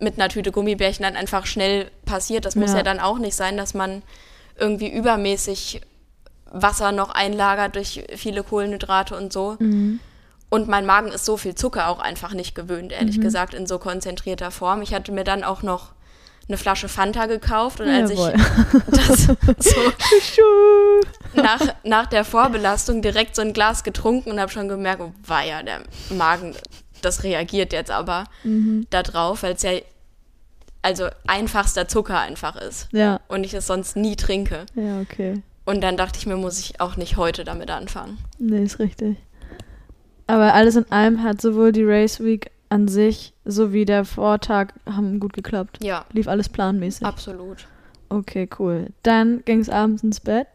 mit einer Tüte Gummibärchen dann einfach schnell passiert. Das muss Ja. ja dann auch nicht sein, dass man irgendwie übermäßig Wasser noch einlagert durch viele Kohlenhydrate und so. Mhm. Und mein Magen ist so viel Zucker auch einfach nicht gewöhnt, ehrlich gesagt, in so konzentrierter Form. Ich hatte mir dann auch noch eine Flasche Fanta gekauft und als Jawohl. ich das so nach, nach der Vorbelastung direkt so ein Glas getrunken und habe schon gemerkt, oh weia, der Magen, das reagiert jetzt aber da drauf, weil es ja also einfachster Zucker einfach ist Ja, und ich es sonst nie trinke. ja, okay. Und dann dachte ich mir, muss ich auch nicht heute damit anfangen. Nee, ist richtig. Aber alles in allem hat sowohl die Race Week an sich sowie der Vortag haben gut geklappt. Ja, Lief alles planmäßig. absolut. Okay, cool. Dann ging es abends ins Bett.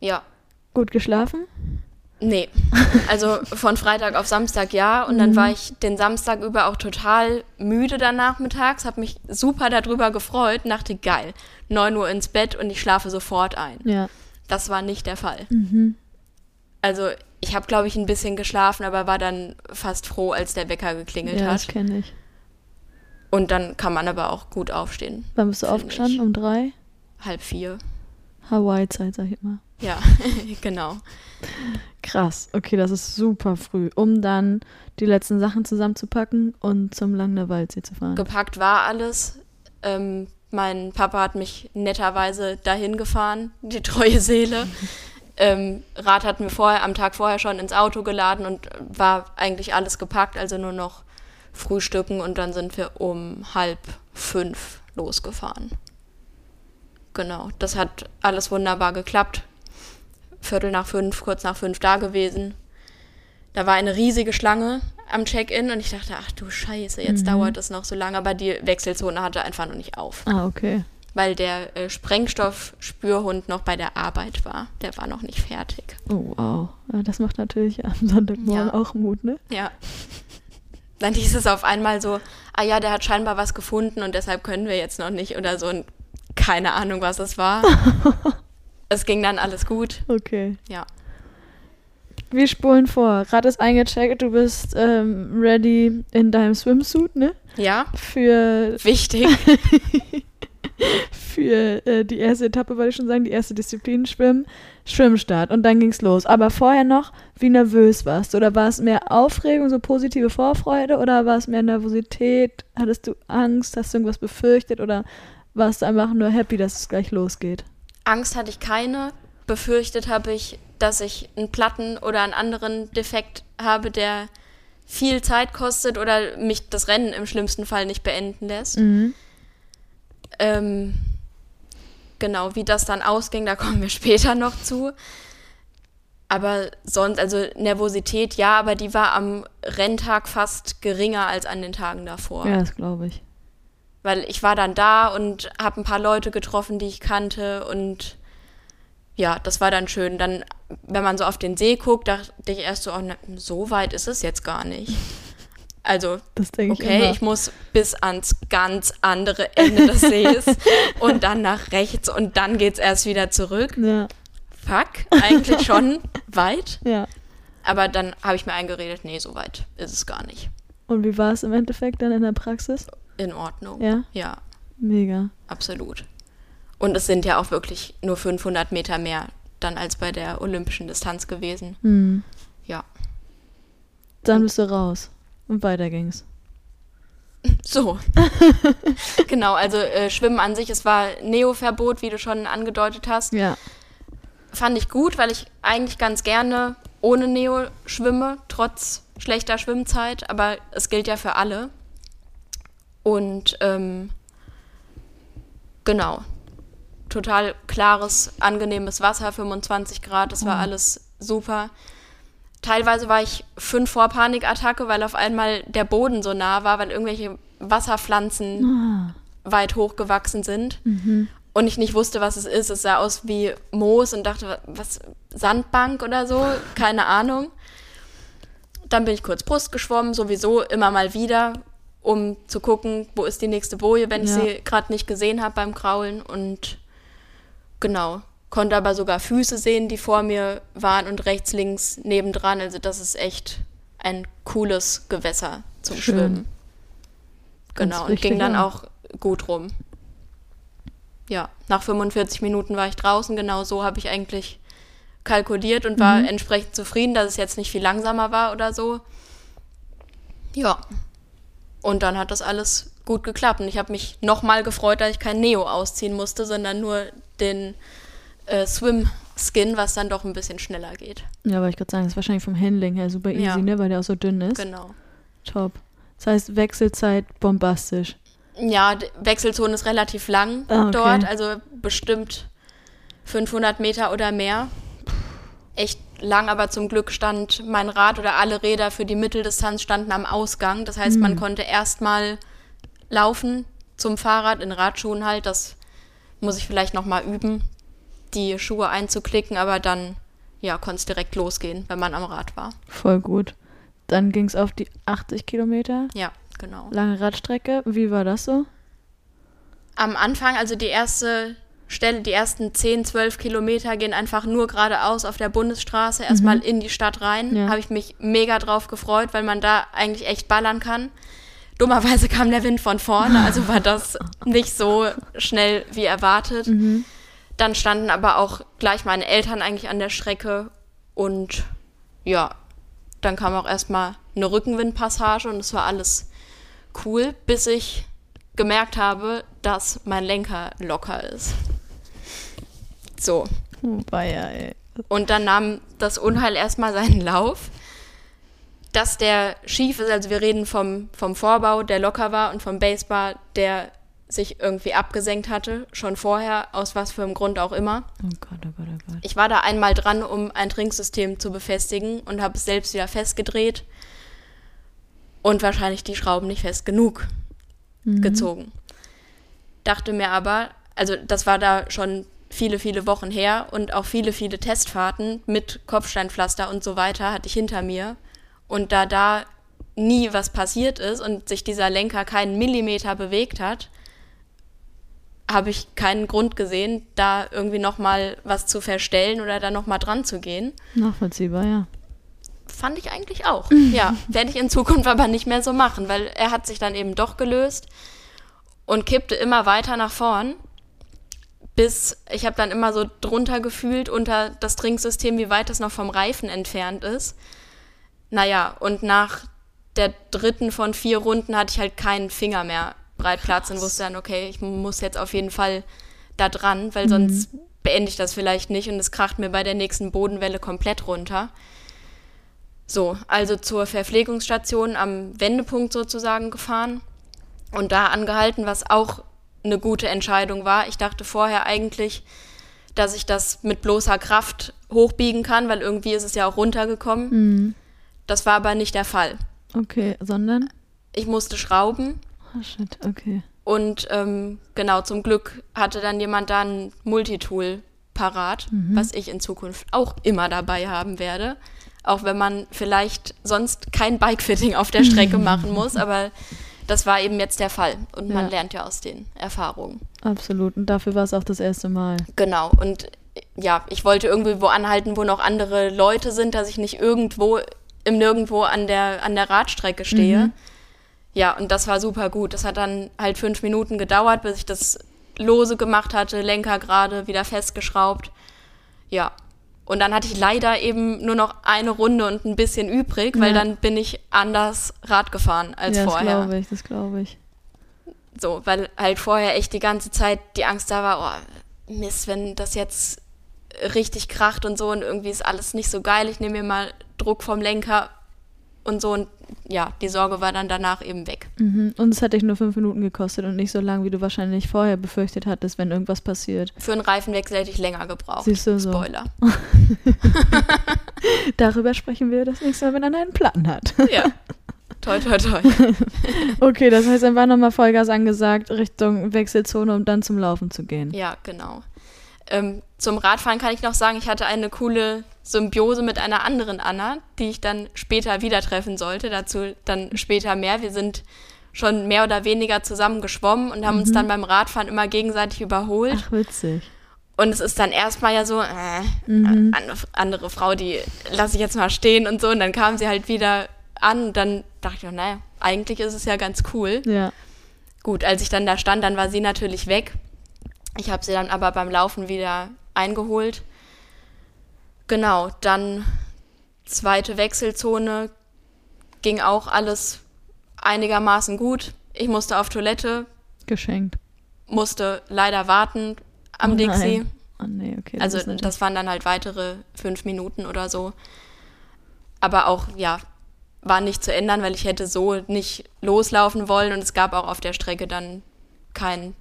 Ja. Gut geschlafen? Nee. Also von Freitag auf Samstag ja. Und dann war ich den Samstag über auch total müde danach mittags, habe mich super darüber gefreut und dachte, geil, 9 Uhr ins Bett und ich schlafe sofort ein. Ja. Das war nicht der Fall. Also ich habe, glaube ich, ein bisschen geschlafen, aber war dann fast froh, als der Wecker geklingelt Ja, das hat. kenne ich. Und dann kann man aber auch gut aufstehen. Wann bist du aufgestanden? ich. Um drei? Halb vier. Hawaii-Zeit, sag ich mal. Ja, genau. Krass. Okay, das ist super früh, um dann die letzten Sachen zusammenzupacken und zum Langner Waldsee zu fahren. Gepackt war alles. Ähm, mein Papa hat mich netterweise dahin gefahren, die treue Seele. ähm, Rad hatten wir vorher, am Tag vorher schon ins Auto geladen und war eigentlich alles gepackt, also nur noch frühstücken und dann sind wir um halb fünf losgefahren. Genau, das hat alles wunderbar geklappt. Viertel nach fünf, kurz nach fünf da gewesen. Da war eine riesige Schlange am Check-in und ich dachte, ach du Scheiße, jetzt dauert es noch so lange, aber die Wechselzone hatte einfach noch nicht auf, Ah, okay. Weil der äh, Sprengstoffspürhund noch bei der Arbeit war. Der war noch nicht fertig. Oh, wow. Ja, das macht natürlich am Sonntagmorgen Ja. auch Mut, ne? Ja. Dann hieß es auf einmal so, ah ja, der hat scheinbar was gefunden und deshalb können wir jetzt noch nicht oder so. Und keine Ahnung, was es war. es ging dann alles gut. Okay. Ja. Wir spulen vor. Rad ist eingecheckt, du bist ähm, ready in deinem Swimsuit, ne? Ja, Für, wichtig. für äh, die erste Etappe, wollte ich schon sagen, die erste Disziplin, Schwimmen, Schwimmstart. Und dann ging's los. Aber vorher noch, wie nervös warst du? Oder war es mehr Aufregung, so positive Vorfreude? Oder war es mehr Nervosität? Hattest du Angst? Hast du irgendwas befürchtet? Oder warst du einfach nur happy, dass es gleich losgeht? Angst hatte ich keine. Befürchtet habe ich, dass ich einen Platten oder einen anderen Defekt habe, der viel Zeit kostet oder mich das Rennen im schlimmsten Fall nicht beenden lässt. Ähm, genau, wie das dann ausging, da kommen wir später noch zu. Aber sonst, also Nervosität ja, aber die war am Renntag fast geringer als an den Tagen davor. Ja, das glaube ich. Weil ich war dann da und habe ein paar Leute getroffen, die ich kannte und ja, das war dann schön. Dann, wenn man so auf den See guckt, dachte ich erst so, oh, so weit ist es jetzt gar nicht. Also, ich okay, immer. ich muss bis ans ganz andere Ende des Sees und dann nach rechts und dann geht's erst wieder zurück. Ja, Fuck, eigentlich schon weit. ja. Aber dann habe ich mir eingeredet, nee, so weit ist es gar nicht. Und wie war es im Endeffekt dann in der Praxis? In Ordnung. Ja? Ja, Mega. absolut. Und es sind ja auch wirklich nur 500 Meter mehr dann als bei der olympischen Distanz gewesen. Hm. Ja. Dann bist du raus. Und weiter ging's. So. genau, also äh, Schwimmen an sich, es war Neo-Verbot, wie du schon angedeutet hast. Ja. Fand ich gut, weil ich eigentlich ganz gerne ohne Neo schwimme, trotz schlechter Schwimmzeit, aber es gilt ja für alle. Und ähm, genau, total klares, angenehmes Wasser, 25 Grad, das war alles super. Teilweise war ich fünf vor Panikattacke, weil auf einmal der Boden so nah war, weil irgendwelche Wasserpflanzen weit hochgewachsen sind und ich nicht wusste, was es ist. Es sah aus wie Moos und dachte, was, Sandbank oder so, keine Ahnung. Dann bin ich kurz Brust geschwommen, sowieso immer mal wieder, um zu gucken, wo ist die nächste Boje, wenn ich Ja. sie gerade nicht gesehen habe beim Kraulen. Und genau, konnte aber sogar Füße sehen, die vor mir waren und rechts, links nebendran. Also das ist echt ein cooles Gewässer zum Schön. Schwimmen. Genau, und ging dann ja. auch gut rum. Ja, nach 45 Minuten war ich draußen, genau so habe ich eigentlich kalkuliert und Mhm. war entsprechend zufrieden, dass es jetzt nicht viel langsamer war oder so. Ja. Und dann hat das alles gut geklappt. Und ich habe mich nochmal gefreut, dass ich kein Neo ausziehen musste, sondern nur den äh, Swim-Skin, was dann doch ein bisschen schneller geht. Ja, aber ich gerade sagen, das ist wahrscheinlich vom Handling her super easy, Ja. ne? Weil der auch so dünn ist. Genau. Top. Das heißt, Wechselzeit bombastisch. Ja, Wechselzone ist relativ lang Ah, okay. dort, also bestimmt 500 Meter oder mehr. Echt lang, aber zum Glück stand mein Rad oder alle Räder für die Mitteldistanz standen am Ausgang. Das heißt, man konnte erstmal laufen zum Fahrrad in Radschuhen halt. Das muss ich vielleicht noch mal üben, die Schuhe einzuklicken, aber dann ja, konnte es direkt losgehen, wenn man am Rad war. Voll gut. Dann ging es auf die 80 Kilometer. Ja, genau. Lange Radstrecke. Wie war das so? Am Anfang, also die erste Stelle, die ersten 10, 12 Kilometer gehen einfach nur geradeaus auf der Bundesstraße, erstmal in die Stadt rein. Ja. Habe ich mich mega drauf gefreut, weil man da eigentlich echt ballern kann. Dummerweise kam der Wind von vorne, also war das nicht so schnell wie erwartet. Dann standen aber auch gleich meine Eltern eigentlich an der Strecke und ja, dann kam auch erstmal eine Rückenwindpassage und es war alles cool, bis ich gemerkt habe, dass mein Lenker locker ist. So. Ey. Und dann nahm das Unheil erstmal seinen Lauf. Dass der schief ist, also wir reden vom, vom Vorbau, der locker war, und vom Basebar, der sich irgendwie abgesenkt hatte, schon vorher, aus was für einem Grund auch immer. Oh Gott, oh Gott, oh Gott. Ich war da einmal dran, um ein Trinksystem zu befestigen und habe es selbst wieder festgedreht und wahrscheinlich die Schrauben nicht fest genug gezogen. Dachte mir aber, also das war da schon viele, viele Wochen her und auch viele, viele Testfahrten mit Kopfsteinpflaster und so weiter hatte ich hinter mir. Und da da nie was passiert ist und sich dieser Lenker keinen Millimeter bewegt hat, habe ich keinen Grund gesehen, da irgendwie nochmal was zu verstellen oder da nochmal dran zu gehen. Nachvollziehbar, ja. Fand ich eigentlich auch. Ja, werde ich in Zukunft aber nicht mehr so machen, weil er hat sich dann eben doch gelöst und kippte immer weiter nach vorn, bis ich habe dann immer so drunter gefühlt unter das Trinksystem, wie weit es noch vom Reifen entfernt ist. Naja, und nach der dritten von vier Runden hatte ich halt keinen Finger mehr Breitplatz und wusste dann, okay, ich muss jetzt auf jeden Fall da dran, weil sonst beende ich das vielleicht nicht und es kracht mir bei der nächsten Bodenwelle komplett runter. So, also zur Verpflegungsstation am Wendepunkt sozusagen gefahren und da angehalten, was auch eine gute Entscheidung war. Ich dachte vorher eigentlich, dass ich das mit bloßer Kraft hochbiegen kann, weil irgendwie ist es ja auch runtergekommen. Das war aber nicht der Fall. Okay, sondern? Ich musste schrauben Oh shit, okay. und ähm, genau, zum Glück hatte dann jemand da ein Multitool parat, was ich in Zukunft auch immer dabei haben werde. Auch wenn man vielleicht sonst kein Bikefitting auf der Strecke machen muss, aber das war eben jetzt der Fall. Und man Ja. lernt ja aus den Erfahrungen. Absolut. Und dafür war es auch das erste Mal. Genau. Und ja, ich wollte irgendwie wo anhalten, wo noch andere Leute sind, dass ich nicht irgendwo im Nirgendwo an der, an der Radstrecke stehe. Ja, und das war super gut. Das hat dann halt fünf Minuten gedauert, bis ich das lose gemacht hatte, Lenker gerade, wieder festgeschraubt. Ja. Und dann hatte ich leider eben nur noch eine Runde und ein bisschen übrig, weil Ja. dann bin ich anders Rad gefahren als ja, das vorher. glaube ich, das glaube ich. So, weil halt vorher echt die ganze Zeit die Angst da war, oh, Mist, wenn das jetzt richtig kracht und so und irgendwie ist alles nicht so geil, ich nehme mir mal Druck vom Lenker und so und ja, die Sorge war dann danach eben weg. Mhm. Und es hat dich nur fünf Minuten gekostet und nicht so lang, wie du wahrscheinlich vorher befürchtet hattest, wenn irgendwas passiert. Für einen Reifenwechsel hätte ich länger gebraucht. Siehst du so. Spoiler. Darüber sprechen wir das nächste Mal, wenn er einen Plan hat. Ja. Toi, toi, toi. okay, das heißt, dann war nochmal Vollgas angesagt, Richtung Wechselzone, um dann zum Laufen zu gehen. Ja, genau. Ähm, zum Radfahren kann ich noch sagen, ich hatte eine coole Symbiose mit einer anderen Anna, die ich dann später wieder treffen sollte. Dazu dann später mehr. Wir sind schon mehr oder weniger zusammen geschwommen und haben uns dann beim Radfahren immer gegenseitig überholt. Ach, witzig. Und es ist dann erstmal ja so, äh, andere, andere Frau, die lasse ich jetzt mal stehen und so. Und dann kam sie halt wieder an und dann dachte ich, naja, eigentlich ist es ja ganz cool. Ja. Gut, als ich dann da stand, dann war sie natürlich weg. Ich habe sie dann aber beim Laufen wieder eingeholt. Genau, dann zweite Wechselzone ging auch alles einigermaßen gut. Ich musste auf Toilette, Geschenkt. musste leider warten am Oh. Dixie. Oh nee, okay. Also das waren dann halt weitere fünf Minuten oder so. Aber auch, ja, war nicht zu ändern, weil ich hätte so nicht loslaufen wollen und es gab auch auf der Strecke dann kein,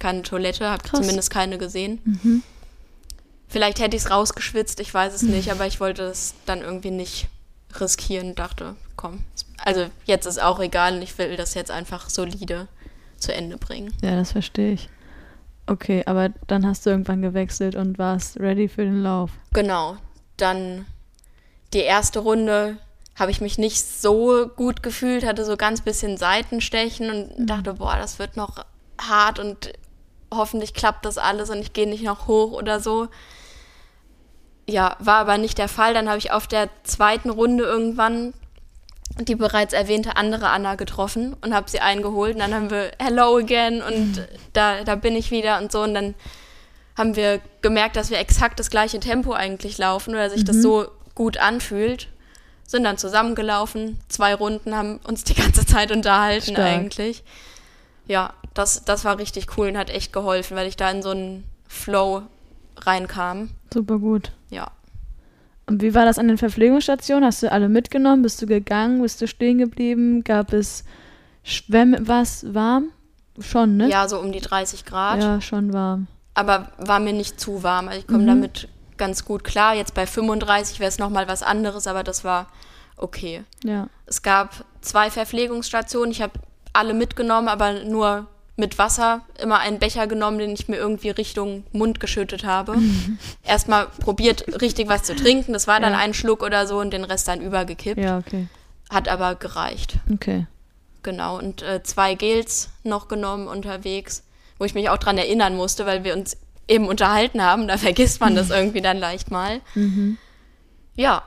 keine Toilette, habe zumindest keine gesehen. Vielleicht hätte ich es rausgeschwitzt, ich weiß es nicht, aber ich wollte es dann irgendwie nicht riskieren, dachte, komm. Also jetzt ist auch egal und ich will das jetzt einfach solide zu Ende bringen. Ja, das verstehe ich. Okay, aber dann hast du irgendwann gewechselt und warst ready für den Lauf. Genau. Dann die erste Runde habe ich mich nicht so gut gefühlt, hatte so ganz bisschen Seitenstechen und dachte, boah, das wird noch hart und hoffentlich klappt das alles und ich gehe nicht noch hoch oder so. Ja, war aber nicht der Fall. Dann habe ich auf der zweiten Runde irgendwann die bereits erwähnte andere Anna getroffen und habe sie eingeholt. Und dann haben wir Hello again und da, da bin ich wieder und so. Und dann haben wir gemerkt, dass wir exakt das gleiche Tempo eigentlich laufen oder sich das so gut anfühlt. Sind dann zusammengelaufen, zwei Runden, haben uns die ganze Zeit unterhalten Stark. eigentlich. Ja, das, das war richtig cool und hat echt geholfen, weil ich da in so einen Flow reinkam. Super gut. Ja. Und wie war das an den Verpflegungsstationen? Hast du alle mitgenommen? Bist du gegangen? Bist du stehen geblieben? Gab es Schwämme? Was warm? Schon, ne? Ja, so um die 30 Grad. Ja, schon warm. aber war mir nicht zu warm. Also ich komme Mhm. damit ganz gut klar. Jetzt bei 35 wäre es nochmal was anderes, aber das war okay. Ja. Es gab zwei Verpflegungsstationen. Ich habe alle mitgenommen, aber nur mit Wasser. Immer einen Becher genommen, den ich mir irgendwie Richtung Mund geschüttet habe. Erstmal probiert, richtig was zu trinken. Das war dann Ja. ein Schluck oder so und den Rest dann übergekippt. Ja, okay. Hat aber gereicht. Okay. Genau, und äh, zwei Gels noch genommen unterwegs, wo ich mich auch dran erinnern musste, weil wir uns eben unterhalten haben. Da vergisst man das irgendwie dann leicht mal. Ja,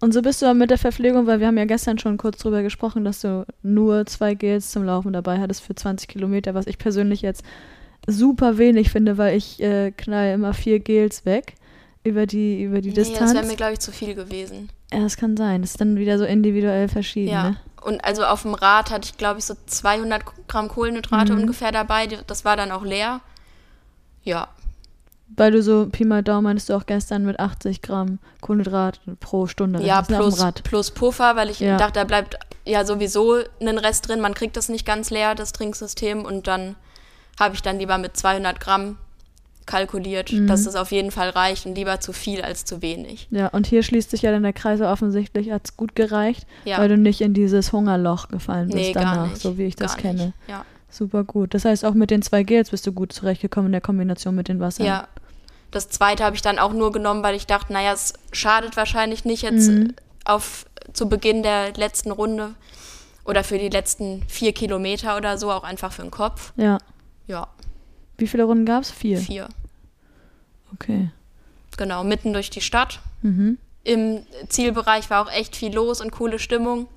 Und so bist du aber mit der Verpflegung, weil wir haben ja gestern schon kurz drüber gesprochen, dass du nur zwei Gels zum Laufen dabei hattest für 20 Kilometer, was ich persönlich jetzt super wenig finde, weil ich äh, knall immer vier Gels weg über die, über die nee, das Distanz. wäre mir, glaube ich, zu viel gewesen. ja, das kann sein. Das ist dann wieder so individuell verschieden. Ja. Ne? Und also auf dem Rad hatte ich, glaube ich, so 200 Gramm Kohlenhydrate Mhm. ungefähr dabei. Das war dann auch leer. Ja, Weil du so Pi mal Daumen meinst du auch gestern mit 80 Gramm Kohlenhydrat pro Stunde. ja plus, plus Puffer, weil ich Ja. dachte, da bleibt ja sowieso ein Rest drin. Man kriegt das nicht ganz leer, das Trinksystem. Und dann habe ich dann lieber mit 200 Gramm kalkuliert, Mhm. dass es auf jeden Fall reicht und lieber zu viel als zu wenig. Ja, und hier schließt sich ja dann der Kreis offensichtlich, hat es gut gereicht, Ja. weil du nicht in dieses Hungerloch gefallen bist Nee, danach, so wie ich das gar kenne. Nicht. Ja. Super gut. Das heißt, auch mit den zwei Gels bist du gut zurechtgekommen in der Kombination mit den Wassern. ja. Das zweite habe ich dann auch nur genommen, weil ich dachte, naja, es schadet wahrscheinlich nicht jetzt Mhm. auf zu Beginn der letzten Runde oder für die letzten vier Kilometer oder so, auch einfach für den Kopf. Ja. Ja, Wie viele Runden gab es? Vier. vier. Okay. Genau, mitten durch die Stadt. Mhm. Im Zielbereich war auch echt viel los und coole Stimmung.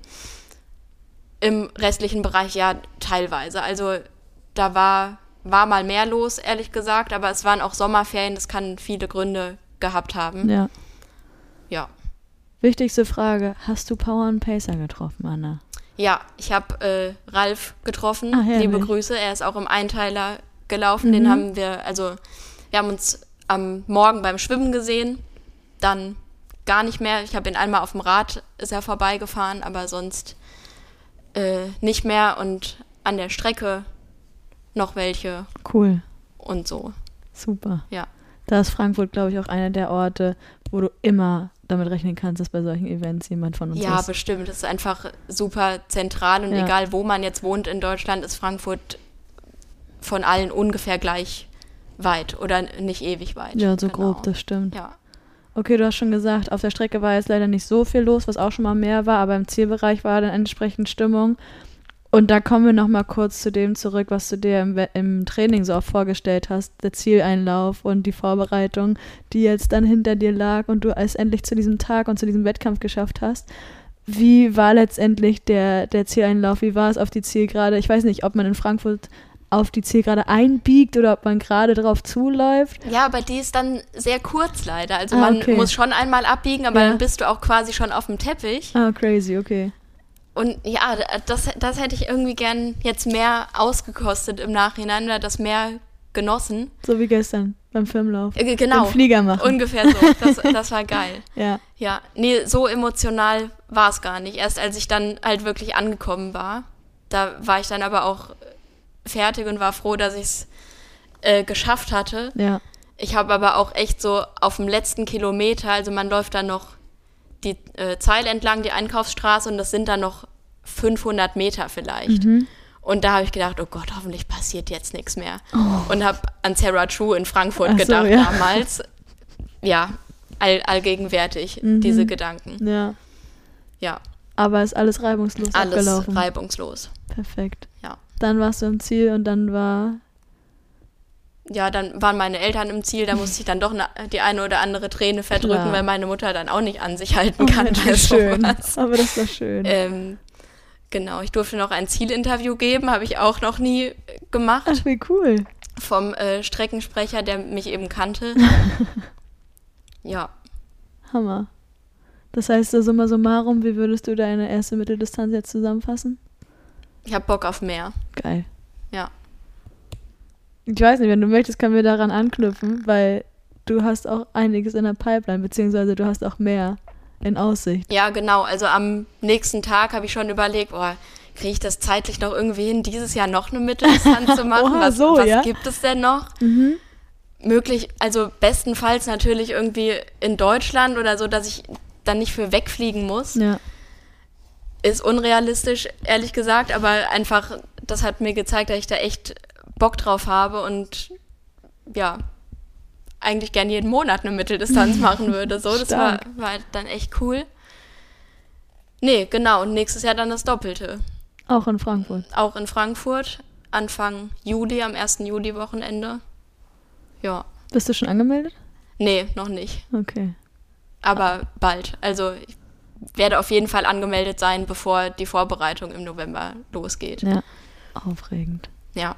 Im restlichen Bereich ja teilweise. Also da war, war mal mehr los, ehrlich gesagt, aber es waren auch Sommerferien, das kann viele Gründe gehabt haben. Ja. Ja. Wichtigste Frage: Hast du Power und Pacer getroffen, Anna? Ja, ich habe äh, Ralf getroffen. Ah, herrlich. Liebe Grüße. Er ist auch im Einteiler gelaufen. Den haben wir, also wir haben uns am Morgen beim Schwimmen gesehen. Dann gar nicht mehr. Ich habe ihn einmal auf dem Rad, ist er vorbeigefahren, aber sonst äh, nicht mehr. Und an der Strecke noch welche Cool. und so. Super. Ja. Da ist Frankfurt, glaube ich, auch einer der Orte, wo du immer damit rechnen kannst, dass bei solchen Events jemand von uns Ja, ist. bestimmt. Das ist einfach super zentral und Ja. egal, wo man jetzt wohnt in Deutschland, ist Frankfurt von allen ungefähr gleich weit oder nicht ewig weit. Ja, so Genau. grob, das stimmt. Ja. Okay, du hast schon gesagt, auf der Strecke war jetzt leider nicht so viel los, was auch schon mal mehr war, aber im Zielbereich war dann entsprechend Stimmung. Und da kommen wir noch mal kurz zu dem zurück, was du dir im, im Training so auch vorgestellt hast, der Zieleinlauf und die Vorbereitung, die jetzt dann hinter dir lag und du es endlich zu diesem Tag und zu diesem Wettkampf geschafft hast. Wie war letztendlich der, der Zieleinlauf? Wie war es auf die Zielgerade? Ich weiß nicht, ob man in Frankfurt auf die Zielgerade einbiegt oder ob man gerade drauf zuläuft. ja, aber die ist dann sehr kurz leider. Also Ah, man okay. muss schon einmal abbiegen, aber Ja. dann bist du auch quasi schon auf dem Teppich. Ah, crazy, okay. Und ja, das, das hätte ich irgendwie gern jetzt mehr ausgekostet im Nachhinein oder das mehr genossen. So wie gestern beim Filmlauf. Äh, genau. Den Flieger machen. Ungefähr so. Das, das war geil. ja. Ja, nee, so emotional war es gar nicht. Erst als ich dann halt wirklich angekommen war, da war ich dann aber auch fertig und war froh, dass ich es äh, geschafft hatte. Ja. Ich habe aber auch echt so auf dem letzten Kilometer, also man läuft dann noch die äh, Zeile entlang, die Einkaufsstraße und das sind dann noch 500 Meter vielleicht. Und da habe ich gedacht, oh Gott, hoffentlich passiert jetzt nichts mehr. Und habe an Sarah True in Frankfurt so, gedacht ja. damals. Ja, all, allgegenwärtig, Mhm. diese Gedanken. Ja. Ja, Aber ist alles reibungslos alles abgelaufen. reibungslos. Perfekt. Ja. Dann warst du im Ziel und dann war. Ja, dann waren meine Eltern im Ziel, da musste ich dann doch ne, die eine oder andere Träne verdrücken, Klar. weil meine Mutter dann auch nicht an sich halten Oh, kann. das bei war schön. sowas. Aber das war schön. Ähm, genau, ich durfte noch ein Zielinterview geben, habe ich auch noch nie gemacht. Ach, wie cool. vom äh, Streckensprecher, der mich eben kannte. ja, Hammer. Das heißt, so summa summarum, wie würdest du deine erste Mitteldistanz jetzt zusammenfassen? ich habe Bock auf mehr. Geil. Ich weiß nicht, wenn du möchtest, können wir daran anknüpfen, weil du hast auch einiges in der Pipeline, beziehungsweise du hast auch mehr in Aussicht. Ja, genau. Also am nächsten Tag habe ich schon überlegt, boah, kriege ich das zeitlich noch irgendwie hin, dieses Jahr noch eine Mitteldistanz zu machen? Oha, was so, was ja? gibt es denn noch? Mhm. Möglich, also bestenfalls natürlich irgendwie in Deutschland oder so, dass ich dann nicht für wegfliegen muss. Ja. Ist unrealistisch, ehrlich gesagt, aber einfach, das hat mir gezeigt, dass ich da echt Bock drauf habe und ja, eigentlich gern jeden Monat eine Mitteldistanz machen würde. So, das war, war dann echt cool. Nee, genau, und nächstes Jahr dann das Doppelte. Auch in Frankfurt. Auch in Frankfurt, Anfang Juli, am 1. Juli-Wochenende. Ja. Bist du schon angemeldet? Nee, noch nicht. Okay. Aber bald. Also ich werde auf jeden Fall angemeldet sein, bevor die Vorbereitung im November losgeht. Ja. Aufregend. Ja.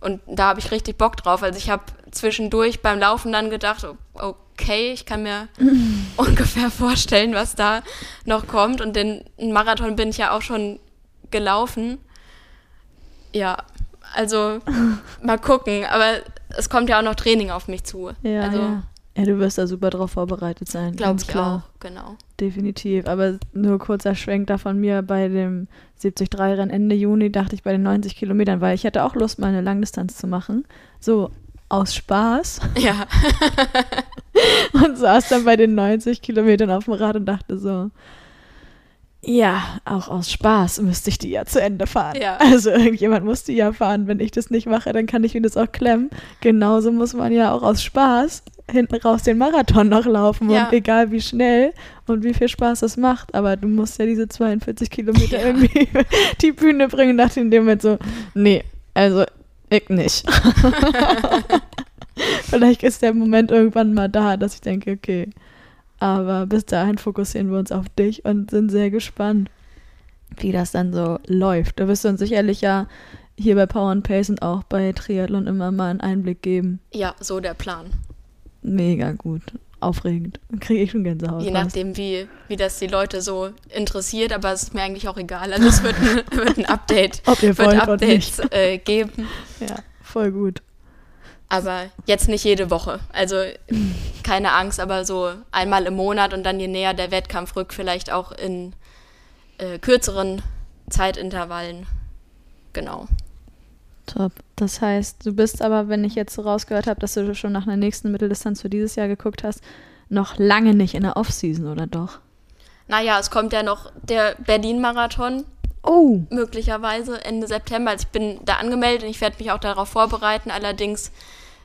Und da habe ich richtig Bock drauf. Also ich habe zwischendurch beim Laufen dann gedacht, okay, ich kann mir ungefähr vorstellen, was da noch kommt. Und den Marathon bin ich ja auch schon gelaufen. Ja, also mal gucken. Aber es kommt ja auch noch Training auf mich zu. Ja, also ja. Ja, du wirst da super drauf vorbereitet sein. glaube ganz ich klar. auch, genau. Definitiv. Aber nur kurzer Schwenk da von mir bei dem 73-Rennen Ende Juni dachte ich bei den 90 Kilometern, weil ich hatte auch Lust, mal eine Langdistanz zu machen. So aus Spaß. Ja, Und saß dann bei den 90 Kilometern auf dem Rad und dachte so, ja, auch aus Spaß müsste ich die ja zu Ende fahren. Ja. Also irgendjemand muss die ja fahren. Wenn ich das nicht mache, dann kann ich mir das auch klemmen. Genauso muss man ja auch aus Spaß hinten raus den Marathon noch laufen. Ja. Und egal wie schnell und wie viel Spaß das macht. Aber du musst ja diese 42 Kilometer Ja. irgendwie die Bühne bringen. Dachte in dem Moment so, nee, also ich nicht. Vielleicht ist der Moment irgendwann mal da, dass ich denke, okay. Aber bis dahin fokussieren wir uns auf dich und sind sehr gespannt, wie das dann so läuft. Da wirst du uns sicherlich ja hier bei Power and Pace und auch bei Triathlon immer mal einen Einblick geben. ja, so der Plan. Mega gut. Aufregend. Kriege ich schon Gänsehaut. Je nachdem, wie, wie das die Leute so interessiert, aber es ist mir eigentlich auch egal. Also es wird ein, wird ein Update, Ob ihr wird Updates äh, geben, Ja, voll gut. aber jetzt nicht jede Woche. Also keine Angst, aber so einmal im Monat und dann je näher der Wettkampf rückt, vielleicht auch in äh, kürzeren Zeitintervallen. Genau. Top. Das heißt, du bist aber, wenn ich jetzt so rausgehört habe, dass du schon nach einer nächsten Mitteldistanz für dieses Jahr geguckt hast, noch lange nicht in der Offseason, oder doch? Naja, es kommt ja noch der Berlin-Marathon, Oh. möglicherweise Ende September. Also ich bin da angemeldet und ich werde mich auch darauf vorbereiten. Allerdings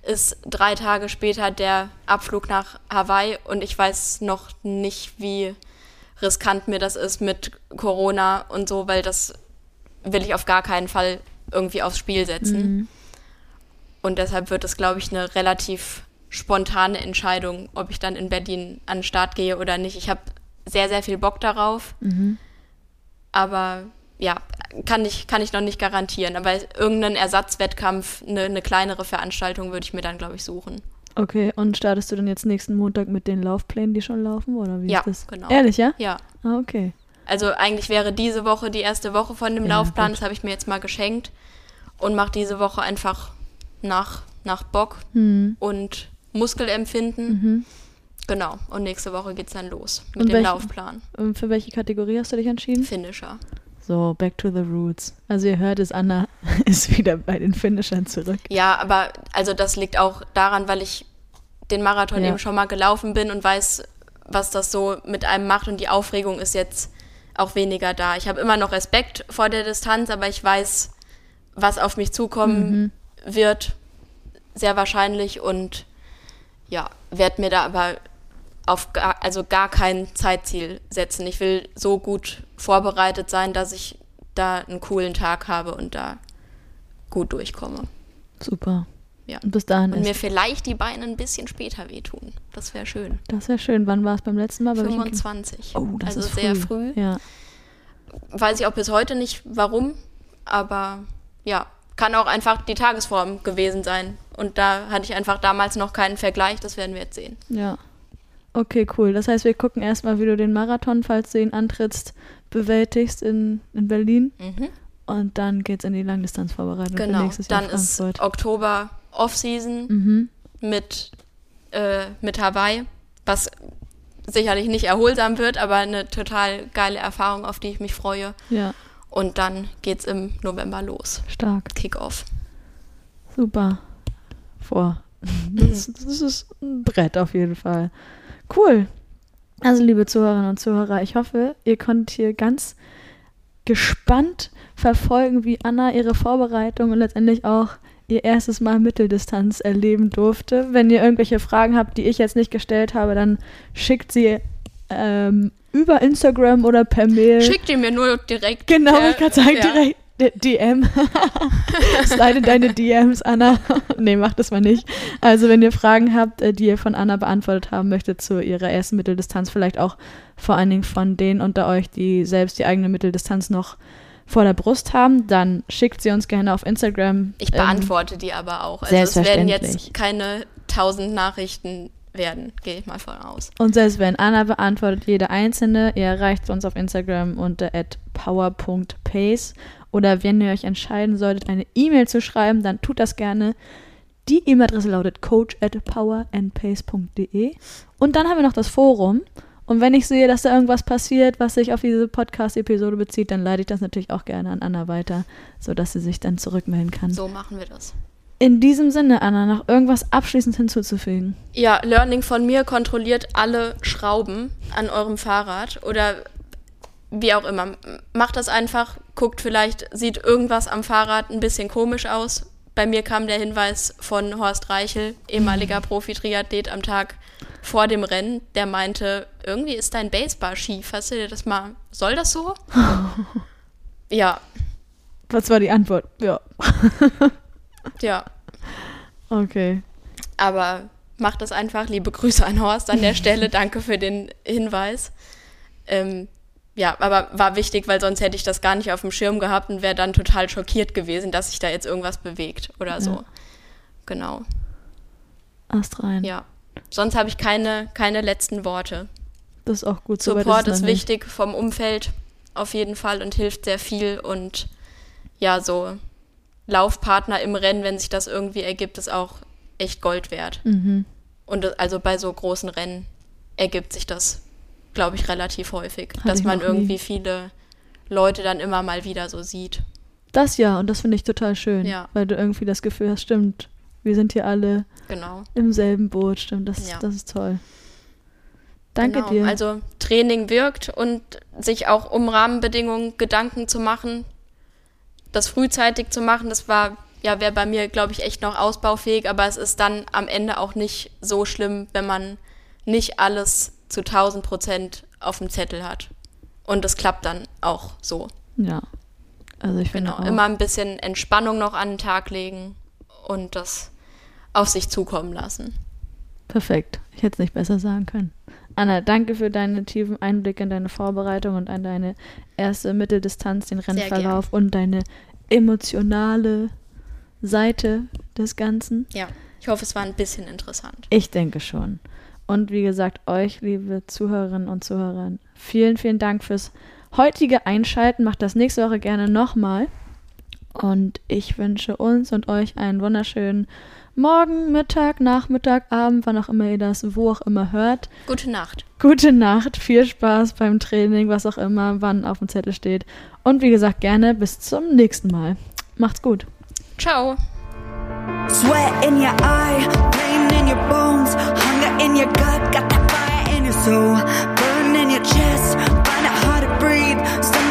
ist drei Tage später der Abflug nach Hawaii und ich weiß noch nicht, wie riskant mir das ist mit Corona und so, weil das will ich auf gar keinen Fall irgendwie aufs Spiel setzen. Und deshalb wird es, glaube ich, eine relativ spontane Entscheidung, ob ich dann in Berlin an den Start gehe oder nicht. Ich habe sehr, sehr viel Bock darauf. Aber ja, kann ich, kann ich noch nicht garantieren. Aber irgendeinen Ersatzwettkampf, eine, eine kleinere Veranstaltung würde ich mir dann, glaube ich, suchen. Okay, und startest du dann jetzt nächsten Montag mit den Laufplänen, die schon laufen, oder wie Ja, ist das? genau. Ehrlich, ja? Ja. Ah, okay. Also eigentlich wäre diese Woche die erste Woche von dem Ja, Laufplan. gut. Das habe ich mir jetzt mal geschenkt. Und mache diese Woche einfach nach, nach Bock Hm. und Muskelempfinden. Mhm. Genau. Und nächste Woche geht es dann los mit Und dem welchen- Laufplan. Und für welche Kategorie hast du dich entschieden? Finisher. So, back to the roots. Also ihr hört es, Anna ist wieder bei den Finishern zurück. Ja, aber also das liegt auch daran, weil ich den Marathon Ja. eben schon mal gelaufen bin und weiß, was das so mit einem macht und die Aufregung ist jetzt auch weniger da. Ich habe immer noch Respekt vor der Distanz, aber ich weiß, was auf mich zukommen wird, sehr wahrscheinlich und ja, werde mir da aber auf gar, also gar kein Zeitziel setzen. Ich will so gut vorbereitet sein, dass ich da einen coolen Tag habe und da gut durchkomme. Super. Ja. Und bis dahin Und mir ist. vielleicht die Beine ein bisschen später wehtun. Das wäre schön. Das wäre schön. Wann war es beim letzten Mal? Bei welchem Kind? 25. Oh, das also ist sehr früh. Ja. Weiß ich auch bis heute nicht, warum, aber ja, kann auch einfach die Tagesform gewesen sein. Und da hatte ich einfach damals noch keinen Vergleich, das werden wir jetzt sehen. Ja. Okay, cool. Das heißt, wir gucken erstmal, wie du den Marathon, falls du ihn antrittst, bewältigst in, in Berlin. Und dann geht's in die Langdistanzvorbereitung für Genau. nächstes Jahr Dann in ist Frankfurt. Oktober Off-Season Mhm. mit, äh, mit Hawaii, was sicherlich nicht erholsam wird, aber eine total geile Erfahrung, auf die ich mich freue. Ja, Und dann geht's im November los. stark. Kickoff. Super. Vor. Das, das ist ein Brett auf jeden Fall. Cool. Also, liebe Zuhörerinnen und Zuhörer, ich hoffe, ihr konntet hier ganz gespannt verfolgen, wie Anna ihre Vorbereitung und letztendlich auch ihr erstes Mal Mitteldistanz erleben durfte. Wenn ihr irgendwelche Fragen habt, die ich jetzt nicht gestellt habe, dann schickt sie ähm, über Instagram oder per Mail. Schickt ihr mir nur direkt. Genau, äh, ich kann sagen, ja. direkt D- DM. Slide in deine DMs, Anna. nee, macht das mal nicht. Also, wenn ihr Fragen habt, äh, die ihr von Anna beantwortet haben möchtet zu ihrer ersten Mitteldistanz, vielleicht auch vor allen Dingen von denen unter euch, die selbst die eigene Mitteldistanz noch vor der Brust haben, dann schickt sie uns gerne auf Instagram. Ich Ähm, beantworte die aber auch. Also es werden jetzt keine tausend Nachrichten werden, gehe ich mal von aus. Und selbst wenn Anna beantwortet jede einzelne, ihr erreicht uns auf Instagram unter power.pace. Oder wenn ihr euch entscheiden solltet, eine E-Mail zu schreiben, dann tut das gerne. Die E-Mail-Adresse lautet coach at powerandpace.de. Und dann haben wir noch das Forum. Und wenn ich sehe, dass da irgendwas passiert, was sich auf diese Podcast-Episode bezieht, dann leite ich das natürlich auch gerne an Anna weiter, sodass sie sich dann zurückmelden kann. So machen wir das. In diesem Sinne, Anna, noch irgendwas abschließend hinzuzufügen. Ja, Learning von mir kontrolliert alle Schrauben an eurem Fahrrad oder wie auch immer. Macht das einfach, guckt vielleicht, sieht irgendwas am Fahrrad ein bisschen komisch aus. Bei mir kam der Hinweis von Horst Reichel, ehemaliger Profi-Triathlet am Tag vor dem Rennen, der meinte, irgendwie ist dein Baseball schief. Hast du dir das mal, soll das so? ja, Was war die Antwort? Ja. ja. Okay. Aber macht das einfach. Liebe Grüße an Horst an der Stelle. Danke für den Hinweis. Ähm, ja, aber war wichtig, weil sonst hätte ich das gar nicht auf dem Schirm gehabt und wäre dann total schockiert gewesen, dass sich da jetzt irgendwas bewegt oder so. Ja. Genau. Ast rein. Ja. Sonst habe ich keine, keine letzten Worte. Das ist auch gut. so Support ist nicht. wichtig vom Umfeld auf jeden Fall und hilft sehr viel und ja, so Laufpartner im Rennen, wenn sich das irgendwie ergibt, ist auch echt Gold wert. Mhm. Und also bei so großen Rennen ergibt sich das, glaube ich, relativ häufig, Hatte dass man noch nie. irgendwie viele Leute dann immer mal wieder so sieht. Das ja, und das finde ich total schön. Ja. Weil du irgendwie das Gefühl hast, stimmt, wir sind hier alle Genau. im selben Boot, stimmt. Das, Ja. das ist toll. Danke genau. dir. Also Training wirkt und sich auch um Rahmenbedingungen Gedanken zu machen, das frühzeitig zu machen, das war ja wäre bei mir glaube ich echt noch ausbaufähig, aber es ist dann am Ende auch nicht so schlimm, wenn man nicht alles zu 1000 Prozent auf dem Zettel hat. Und es klappt dann auch so. ja. Also ich finde Genau. auch. Immer ein bisschen Entspannung noch an den Tag legen und das auf sich zukommen lassen. Perfekt. Ich hätte es nicht besser sagen können. Anna, danke für deinen tiefen Einblick in deine Vorbereitung und an deine erste Mitteldistanz, den Rennverlauf und deine emotionale Seite des Ganzen. Ja. Ich hoffe, es war ein bisschen interessant. Ich denke schon. Und wie gesagt, euch, liebe Zuhörerinnen und Zuhörer, vielen, vielen Dank fürs heutige Einschalten. Macht das nächste Woche gerne nochmal. Und ich wünsche uns und euch einen wunderschönen Morgen, Mittag, Nachmittag, Abend, wann auch immer ihr das, wo auch immer hört. Gute Nacht. Gute Nacht, viel Spaß beim Training, was auch immer, wann auf dem Zettel steht. Und wie gesagt, gerne bis zum nächsten Mal. Macht's gut. Ciao. Sweat in your eye, pain in your bones, hunger in your gut, got that fire in your soul, burn in your chest, find it hard to to breathe.